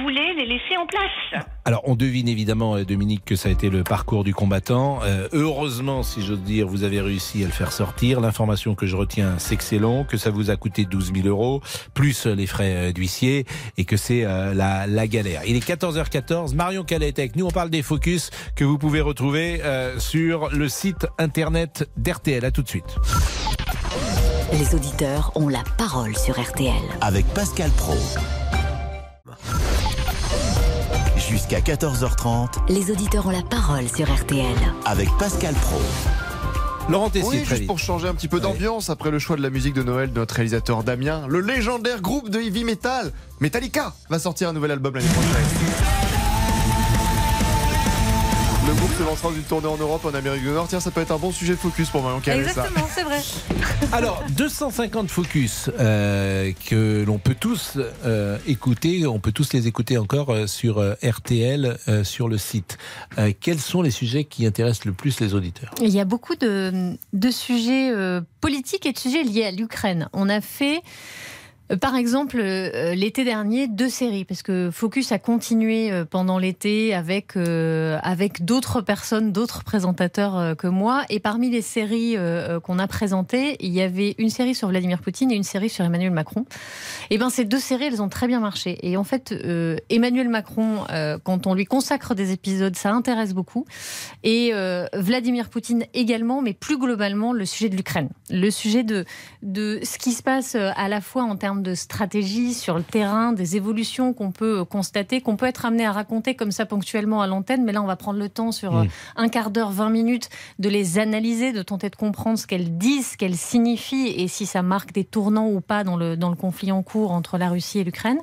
voulait les laisser en place. Alors, on devine évidemment, euh, Dominique, que ça a été le parcours du combattant. Euh, heureusement, si j'ose dire, vous avez réussi à le faire sortir. L'information que je retiens, c'est que c'est long, que ça vous a coûté 12 000 euros, plus euh, les frais d'huissier, et que c'est euh, la, la galère. Il est 14h14. Marion Calais est avec nous. On parle des focus que vous pouvez retrouver euh, sur le site internet d'RTL. Tout de suite. Les auditeurs ont la parole sur RTL. Avec Pascal Pro. Jusqu'à 14h30 Les auditeurs ont la parole sur RTL. avec Pascal Pro. Laurent Oui, juste pour changer un petit peu d'ambiance après le choix de la musique de Noël de notre réalisateur Damien, le légendaire groupe de heavy metal Metallica va sortir un nouvel album l'année prochaine. Se lancera dans une tournée en Europe, en Amérique du Nord. Tiens, ça peut être un bon sujet de focus pour Marion ça. Exactement, c'est vrai. Alors, 250 focus euh, que l'on peut tous euh, écouter, on peut tous les écouter encore euh, sur euh, RTL, euh, sur le site. Euh, quels sont les sujets qui intéressent le plus les auditeurs? Il y a beaucoup de, de sujets euh, politiques et de sujets liés à l'Ukraine. On a fait, par exemple, euh, l'été dernier, deux séries, parce que Focus a continué euh, pendant l'été avec, euh, avec d'autres personnes, d'autres présentateurs euh, que moi. Et parmi les séries euh, euh, qu'on a présentées, il y avait une série sur Vladimir Poutine et une série sur Emmanuel Macron. Et ben ces deux séries, elles ont très bien marché. Et en fait, euh, Emmanuel Macron, euh, quand on lui consacre des épisodes, ça intéresse beaucoup. Et euh, Vladimir Poutine également, mais plus globalement, le sujet de l'Ukraine. Le sujet de, de ce qui se passe euh, à la fois en termes de stratégie sur le terrain, des évolutions qu'on peut constater, qu'on peut être amené à raconter comme ça ponctuellement à l'antenne. Mais là, on va prendre le temps sur euh, un quart d'heure, 20 minutes, de les analyser, de tenter de comprendre ce qu'elles disent, ce qu'elles signifient et si ça marque des tournants ou pas dans le, dans le conflit en cours entre la Russie et l'Ukraine.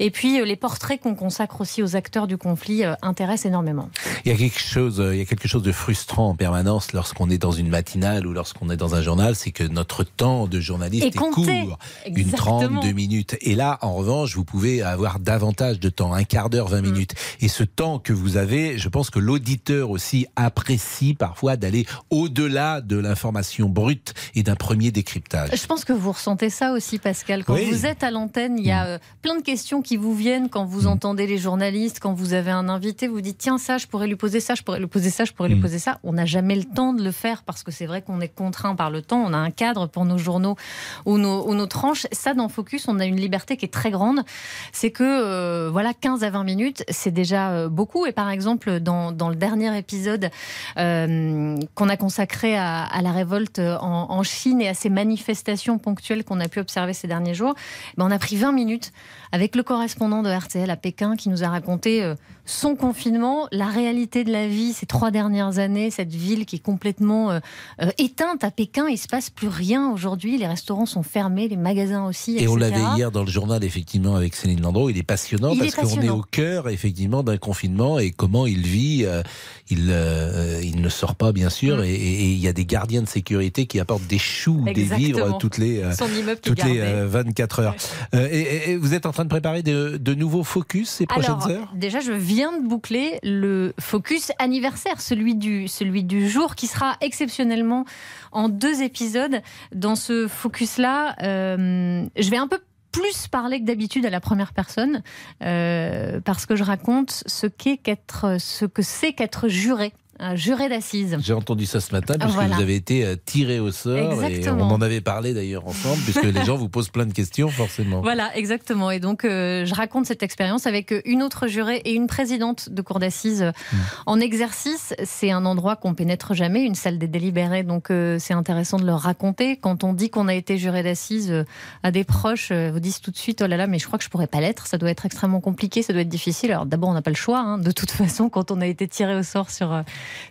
Et puis, euh, les portraits qu'on consacre aussi aux acteurs du conflit euh, intéressent énormément. Il y a quelque chose, il y a quelque chose de frustrant en permanence lorsqu'on est dans une matinale ou lorsqu'on est dans un journal, c'est que notre temps de journaliste Est court, une Exactement. trente, deux minutes. Et là, en revanche, vous pouvez avoir davantage de temps, un quart d'heure, vingt Mm. minutes. Et ce temps que vous avez, je pense que l'auditeur aussi apprécie parfois d'aller au-delà de l'information brute et d'un premier décryptage. Je pense que vous ressentez ça aussi, Pascal. Quand Oui. vous êtes à l'antenne, il y a euh, plein de questions qui vous viennent quand vous entendez les journalistes, quand vous avez un invité, vous dites tiens ça, je pourrais lui poser ça, je pourrais lui poser ça, je pourrais lui poser ça. On n'a jamais le temps de le faire parce que c'est vrai qu'on est contraint par le temps. On a un cadre pour nos journaux ou nos, ou nos tranches. Ça, dans on a une liberté qui est très grande. C'est que euh, voilà, 15 à 20 minutes, c'est déjà euh, beaucoup. Et par exemple, dans, dans le dernier épisode euh, qu'on a consacré à, la révolte en, en Chine et à ces manifestations ponctuelles qu'on a pu observer ces derniers jours, ben, on a pris 20 minutes avec le correspondant de RTL à Pékin qui nous a raconté euh, son confinement, la réalité de la vie ces trois dernières années, cette ville qui est complètement euh, euh, éteinte à Pékin. Il se passe plus rien aujourd'hui. Les restaurants sont fermés, les magasins aussi. Et on l'avait hier dans le journal, effectivement, avec Céline Landreau. Il est passionnant Il parce qu'on est au cœur, effectivement, d'un confinement et comment il vit. il, euh, il ne sort pas, bien sûr, Mm. et, il y a des gardiens de sécurité qui apportent des choux, des vivres toutes les, euh, Son immeuble qui est toutes les gardé. euh, 24 heures. Euh, et, et- et vous êtes en train de préparer de, de nouveaux focus ces prochaines Alors, heures déjà, je viens de boucler le focus anniversaire, celui du, celui du jour, qui sera exceptionnellement en deux épisodes. Dans ce focus-là, euh, je vais un peu plus parler que d'habitude à la première personne, euh, parce que je raconte ce qu'est qu'être, ce que c'est qu'être juré, un juré d'assises. J'ai entendu ça ce matin puisque Voilà. vous avez été euh, tiré au sort et on en avait parlé d'ailleurs ensemble puisque les gens vous posent plein de questions forcément. Voilà, exactement. Et donc, euh, je raconte cette expérience avec euh, une autre jurée et une présidente de cour d'assises euh, Mm. en exercice. C'est un endroit qu'on pénètre jamais, une salle des délibérés. Donc, euh, c'est intéressant de leur raconter. Quand on dit qu'on a été juré d'assises euh, à des proches, vous disent tout de suite, oh là là, mais je crois que je pourrais pas l'être. Ça doit être extrêmement compliqué, ça doit être difficile. Alors, d'abord, on n'a pas le choix. hein. De toute façon, quand on a été tiré au sort sur,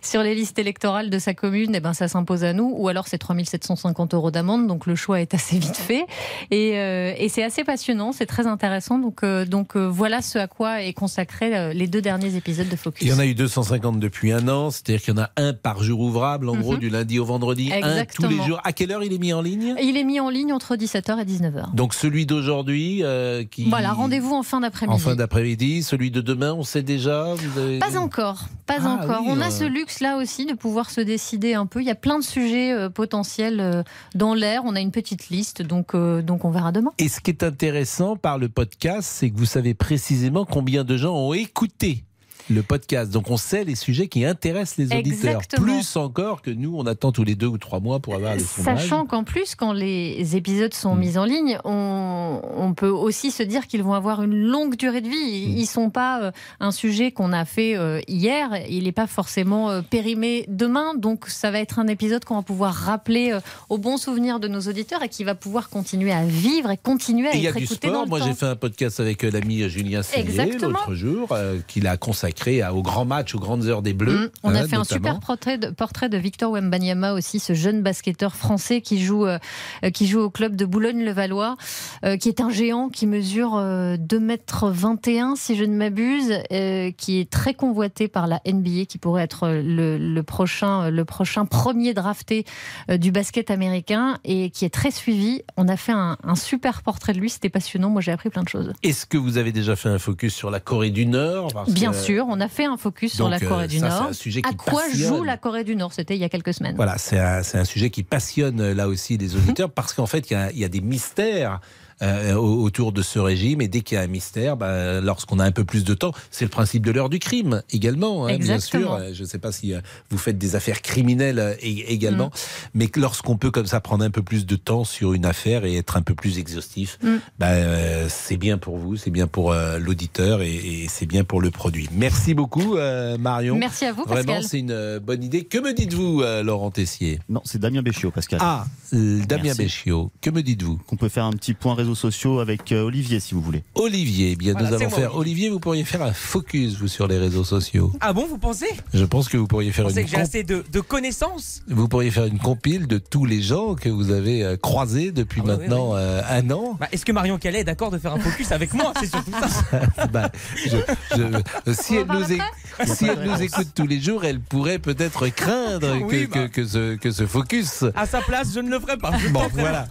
sur les listes électorales de sa commune, eh ben, ça s'impose à nous. Ou alors, c'est 3750 euros d'amende. Donc, le choix est assez vite fait. Et, euh, et c'est assez passionnant, c'est très intéressant. Donc, euh, donc euh, voilà ce à quoi est consacré les deux derniers épisodes de Focus. Il y en a eu 250 depuis un an, c'est-à-dire qu'il y en a un par jour ouvrable, en Mhm. gros, du lundi au vendredi, un tous les jours. À quelle heure il est mis en ligne? Il est mis en ligne entre 17h et 19h. Donc celui d'aujourd'hui, qui Voilà, rendez-vous en fin en d'après-midi. fin d'après-midi, celui de demain, on sait déjà. Avez... Pas encore, pas Ah encore. oui, On a euh. Ce luxe-là aussi de pouvoir se décider un peu. Il y a plein de sujets euh, potentiels euh, dans l'air. On a une petite liste, donc, euh, donc on verra demain. Et ce qui est intéressant par le podcast, c'est que vous savez précisément combien de gens ont écouté le podcast. Donc on sait les sujets qui intéressent les auditeurs. Exactement. Plus encore que nous, on attend tous les deux ou trois mois pour avoir sondages. Sachant qu'en plus, quand les épisodes Mm. sont mis en ligne, on, on peut aussi se dire qu'ils vont avoir une longue durée de vie. Mm. Ils ne sont pas euh, un sujet qu'on a fait euh, hier. Il n'est pas forcément euh, périmé demain. Donc, ça va être un épisode qu'on va pouvoir rappeler au bon souvenir de nos auditeurs et qui va pouvoir continuer à vivre et continuer à Et il y a être du écouté dans sport. le Moi, j'ai fait un podcast avec l'ami Julien Cellier l'autre jour, qu'il a consacré à- au grand match, aux grandes heures des Bleus. Mm. On a hein, fait un super portrait de, portrait de Victor Wembanyama aussi, ce jeune basketteur français qui joue, euh, euh, qui joue au club de Boulogne-le-Valois, euh, qui est un géant qui mesure euh, 2 mètres 21 si je ne m'abuse, euh, qui est très convoité par la NBA, qui pourrait être le, le prochain, le prochain premier drafté euh, du basket américain et qui est très suivi. On a fait un, un super portrait de lui, c'était passionnant. Moi, j'ai appris plein de choses. Est-ce que vous avez déjà fait un focus sur la Corée du Nord? Parce Bien que- sûr, on a fait un focus sur la Corée euh, du ça, Nord. un sujet qui à quoi passionne. joue la Corée du Nord? C'était il y a quelques semaines. Voilà, c'est un, un sujet qui passionne là aussi les auditeurs parce qu'en fait, il y a, il y a des mystères. Euh, au- autour de ce régime et dès qu'il y a un mystère, ben, lorsqu'on a un peu plus de temps, c'est le principe de l'heure du crime également, hein, bien sûr. Euh, Je ne sais pas si euh, vous faites des affaires criminelles ég- également, Mm. mais lorsqu'on peut comme ça prendre un peu plus de temps sur une affaire et être un peu plus exhaustif, Mm. euh, c'est bien pour vous, c'est bien pour euh, l'auditeur et, et c'est bien pour le produit. Merci beaucoup euh, Marion. Merci à vous, Pascal. Vraiment, c'est une bonne idée. Que me dites-vous, euh, Laurent Tessier? Non, c'est Damien Béchiot, Pascal. Ah, euh, Damien. Béchiot, que me dites-vous? Qu'on peut faire un petit point réseaux sociaux avec euh, Olivier, si vous voulez. Olivier, eh bien Voilà, nous allons moi, faire. Olivier, vous pourriez faire un focus vous sur les réseaux sociaux. Ah bon, vous pensez? Je pense que vous pourriez faire Vous pensez une que j'ai comp- assez de, de connaissances? Vous pourriez faire une compile de tous les gens que vous avez euh, croisés depuis Ah ouais, maintenant euh, un an. Bah, Est-ce que Marion Calais est d'accord de faire un focus avec moi? C'est surtout ça. Bah, je- je- si elle, nous, éc- si elle nous écoute tous les jours, elle pourrait peut-être craindre que, Oui, bah. que, que ce, que ce focus. À sa place, je ne le ferai pas. Bon, voilà.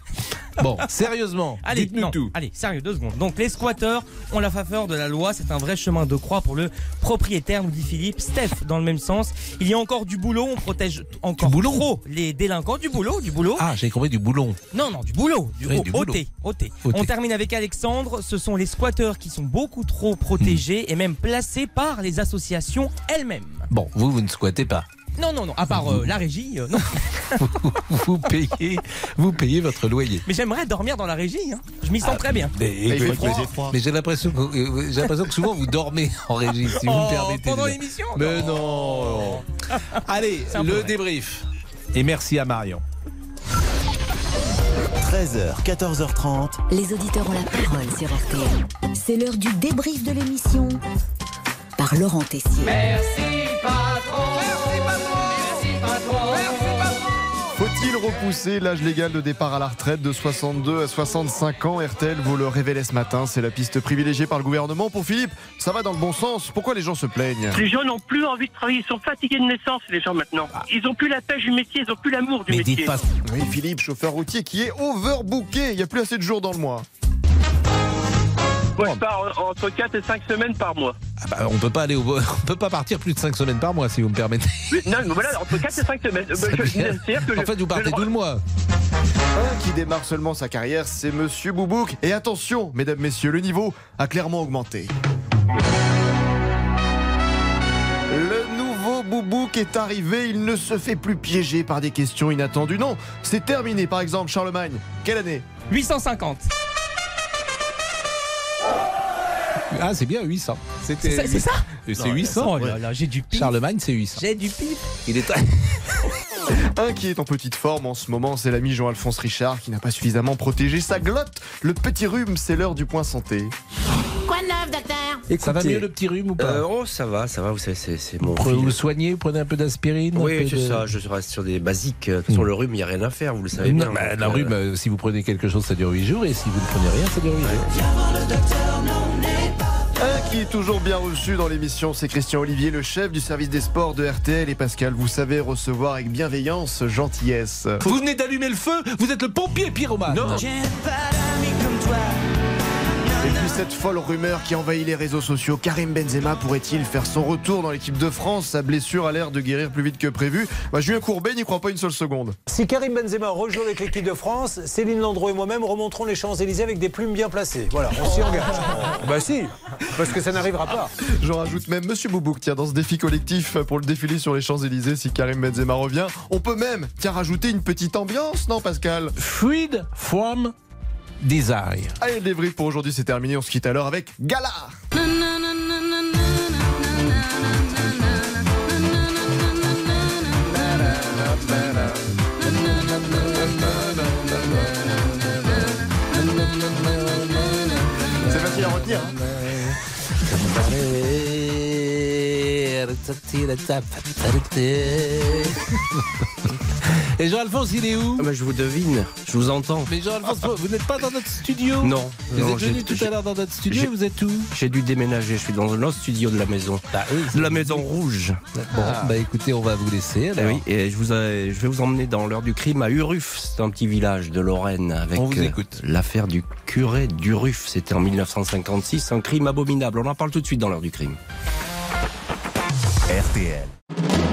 Bon, sérieusement, Allez, dites-nous non, tout. allez, sérieux, deux secondes. Donc, les squatteurs ont la faveur de la loi. C'est un vrai chemin de croix pour le propriétaire, nous dit Philippe. Steph, dans le même sens. Il y a encore du boulot. On protège encore trop les délinquants. Du boulot, du boulot. Ah, j'ai compris du boulon. Non, non, du boulot. Du, Oui, du boulot. thé. Au On termine avec Alexandre. Ce sont les squatteurs qui sont beaucoup trop protégés et même placés par les associations elles-mêmes. Bon, vous, vous ne squattez pas. Non, non, non. À part euh, la régie, euh, non. vous payez, vous payez votre loyer. Mais j'aimerais dormir dans la régie. hein. Je m'y sens très bien. Mais, froid. mais j'ai l'impression que, euh, j'ai l'impression que souvent vous dormez en régie, si vous Oh, me permettez. pendant l'émission Mais non. Allez, un peu le vrai. débrief. Et merci à Marion. 13h, 14h30. Les auditeurs ont la parole sur RTL. C'est l'heure du débrief de l'émission par Laurent Tessier. Merci Faut-il repousser l'âge légal de départ à la retraite de 62 à 65 ans RTL vous le révélait ce matin. C'est la piste privilégiée par le gouvernement. Pour Philippe, ça va dans le bon sens. Pourquoi les gens se plaignent? Les gens n'ont plus envie de travailler, ils sont fatigués de naissance, les gens maintenant. Ils n'ont plus la pêche du métier, ils n'ont plus l'amour du métier. Oui, Philippe, chauffeur routier qui est overbooké. Il n'y a plus assez de jours dans le mois. Moi, je pars entre 4 et 5 semaines par mois. Ah bah, on peut pas aller au, on peut pas partir plus de 5 semaines par mois, si vous me permettez. Non, mais voilà, entre 4 et 5 semaines. Euh, bah, je- que En je- fait, vous partez tout le mois. Un qui démarre seulement sa carrière, c'est Monsieur Boubouk. Et attention, mesdames, messieurs, le niveau a clairement augmenté. Le nouveau Boubouk est arrivé, il ne se fait plus piéger par des questions inattendues. Non, c'est terminé. Par exemple, Charlemagne, quelle année? 850. Ah, c'est bien 800. C'était- C'est ça- c'est ça C'est Non, 800. oh là là, j'ai du pif. Charlemagne, c'est 800. J'ai du pif. Il est Un qui est en petite forme en ce moment, c'est l'ami Jean-Alphonse Richard qui n'a pas suffisamment protégé sa glotte. Le petit rhume, c'est l'heure du point santé. Quoi de neuf, docteur? Ça va mieux le petit rhume ou pas? Euh, Oh, ça va, ça va, vous savez, c'est c'est mon. Prenez- fil. Vous soignez, vous prenez un peu d'aspirine Oui, c'est de- ça, je reste sur des basiques. De toute façon, le rhume, il n'y a rien à faire, vous le savez Non, bien. bah, la euh, rhume, euh, si vous prenez quelque chose, ça dure 8 jours, et si vous ne prenez rien, ça dure 8 jours. Un qui est toujours bien reçu dans l'émission, c'est Christian Olivier, le chef du service des sports de RTL. Et Pascal, vous savez recevoir avec bienveillance, gentillesse. Vous venez d'allumer le feu, vous êtes le pompier pyromane. Non. Cette folle rumeur qui envahit les réseaux sociaux, Karim Benzema pourrait-il faire son retour dans l'équipe de France? Sa blessure a l'air de guérir plus vite que prévu. Bah, Julien Courbet n'y croit pas une seule seconde. Si Karim Benzema rejoue avec l'équipe de France, Céline Landreau et moi-même remonterons les Champs-Élysées avec des plumes bien placées. Voilà, on s'y engage. bah si, parce que ça n'arrivera pas. J'en rajoute même Monsieur Boubouk, tiens, dans ce défi collectif pour le défilé sur les Champs-Élysées, si Karim Benzema revient, on peut même, tiens, rajouter une petite ambiance, non Pascal? Freed from desire. Allez, le débrief pour aujourd'hui, c'est terminé. On se quitte alors avec Gala. C'est facile à retenir. Et Jean-Alphonse, il est où Ah, bah, Je vous devine, je vous entends. Mais Jean-Alphonse, vous n'êtes pas dans notre studio Non. Vous non, êtes venu tout à l'heure dans notre studio vous êtes où J'ai dû déménager, je suis dans un autre studio de la maison. de la maison rouge. Bon, bah écoutez, on va vous laisser. Eh oui, et je, vous je vais vous emmener dans l'heure du crime à Uruf. C'est un petit village de Lorraine avec On vous euh, écoute. l'affaire du curé d'Uruf. C'était en 1956, un crime abominable. On en parle tout de suite dans l'heure du crime. RTL.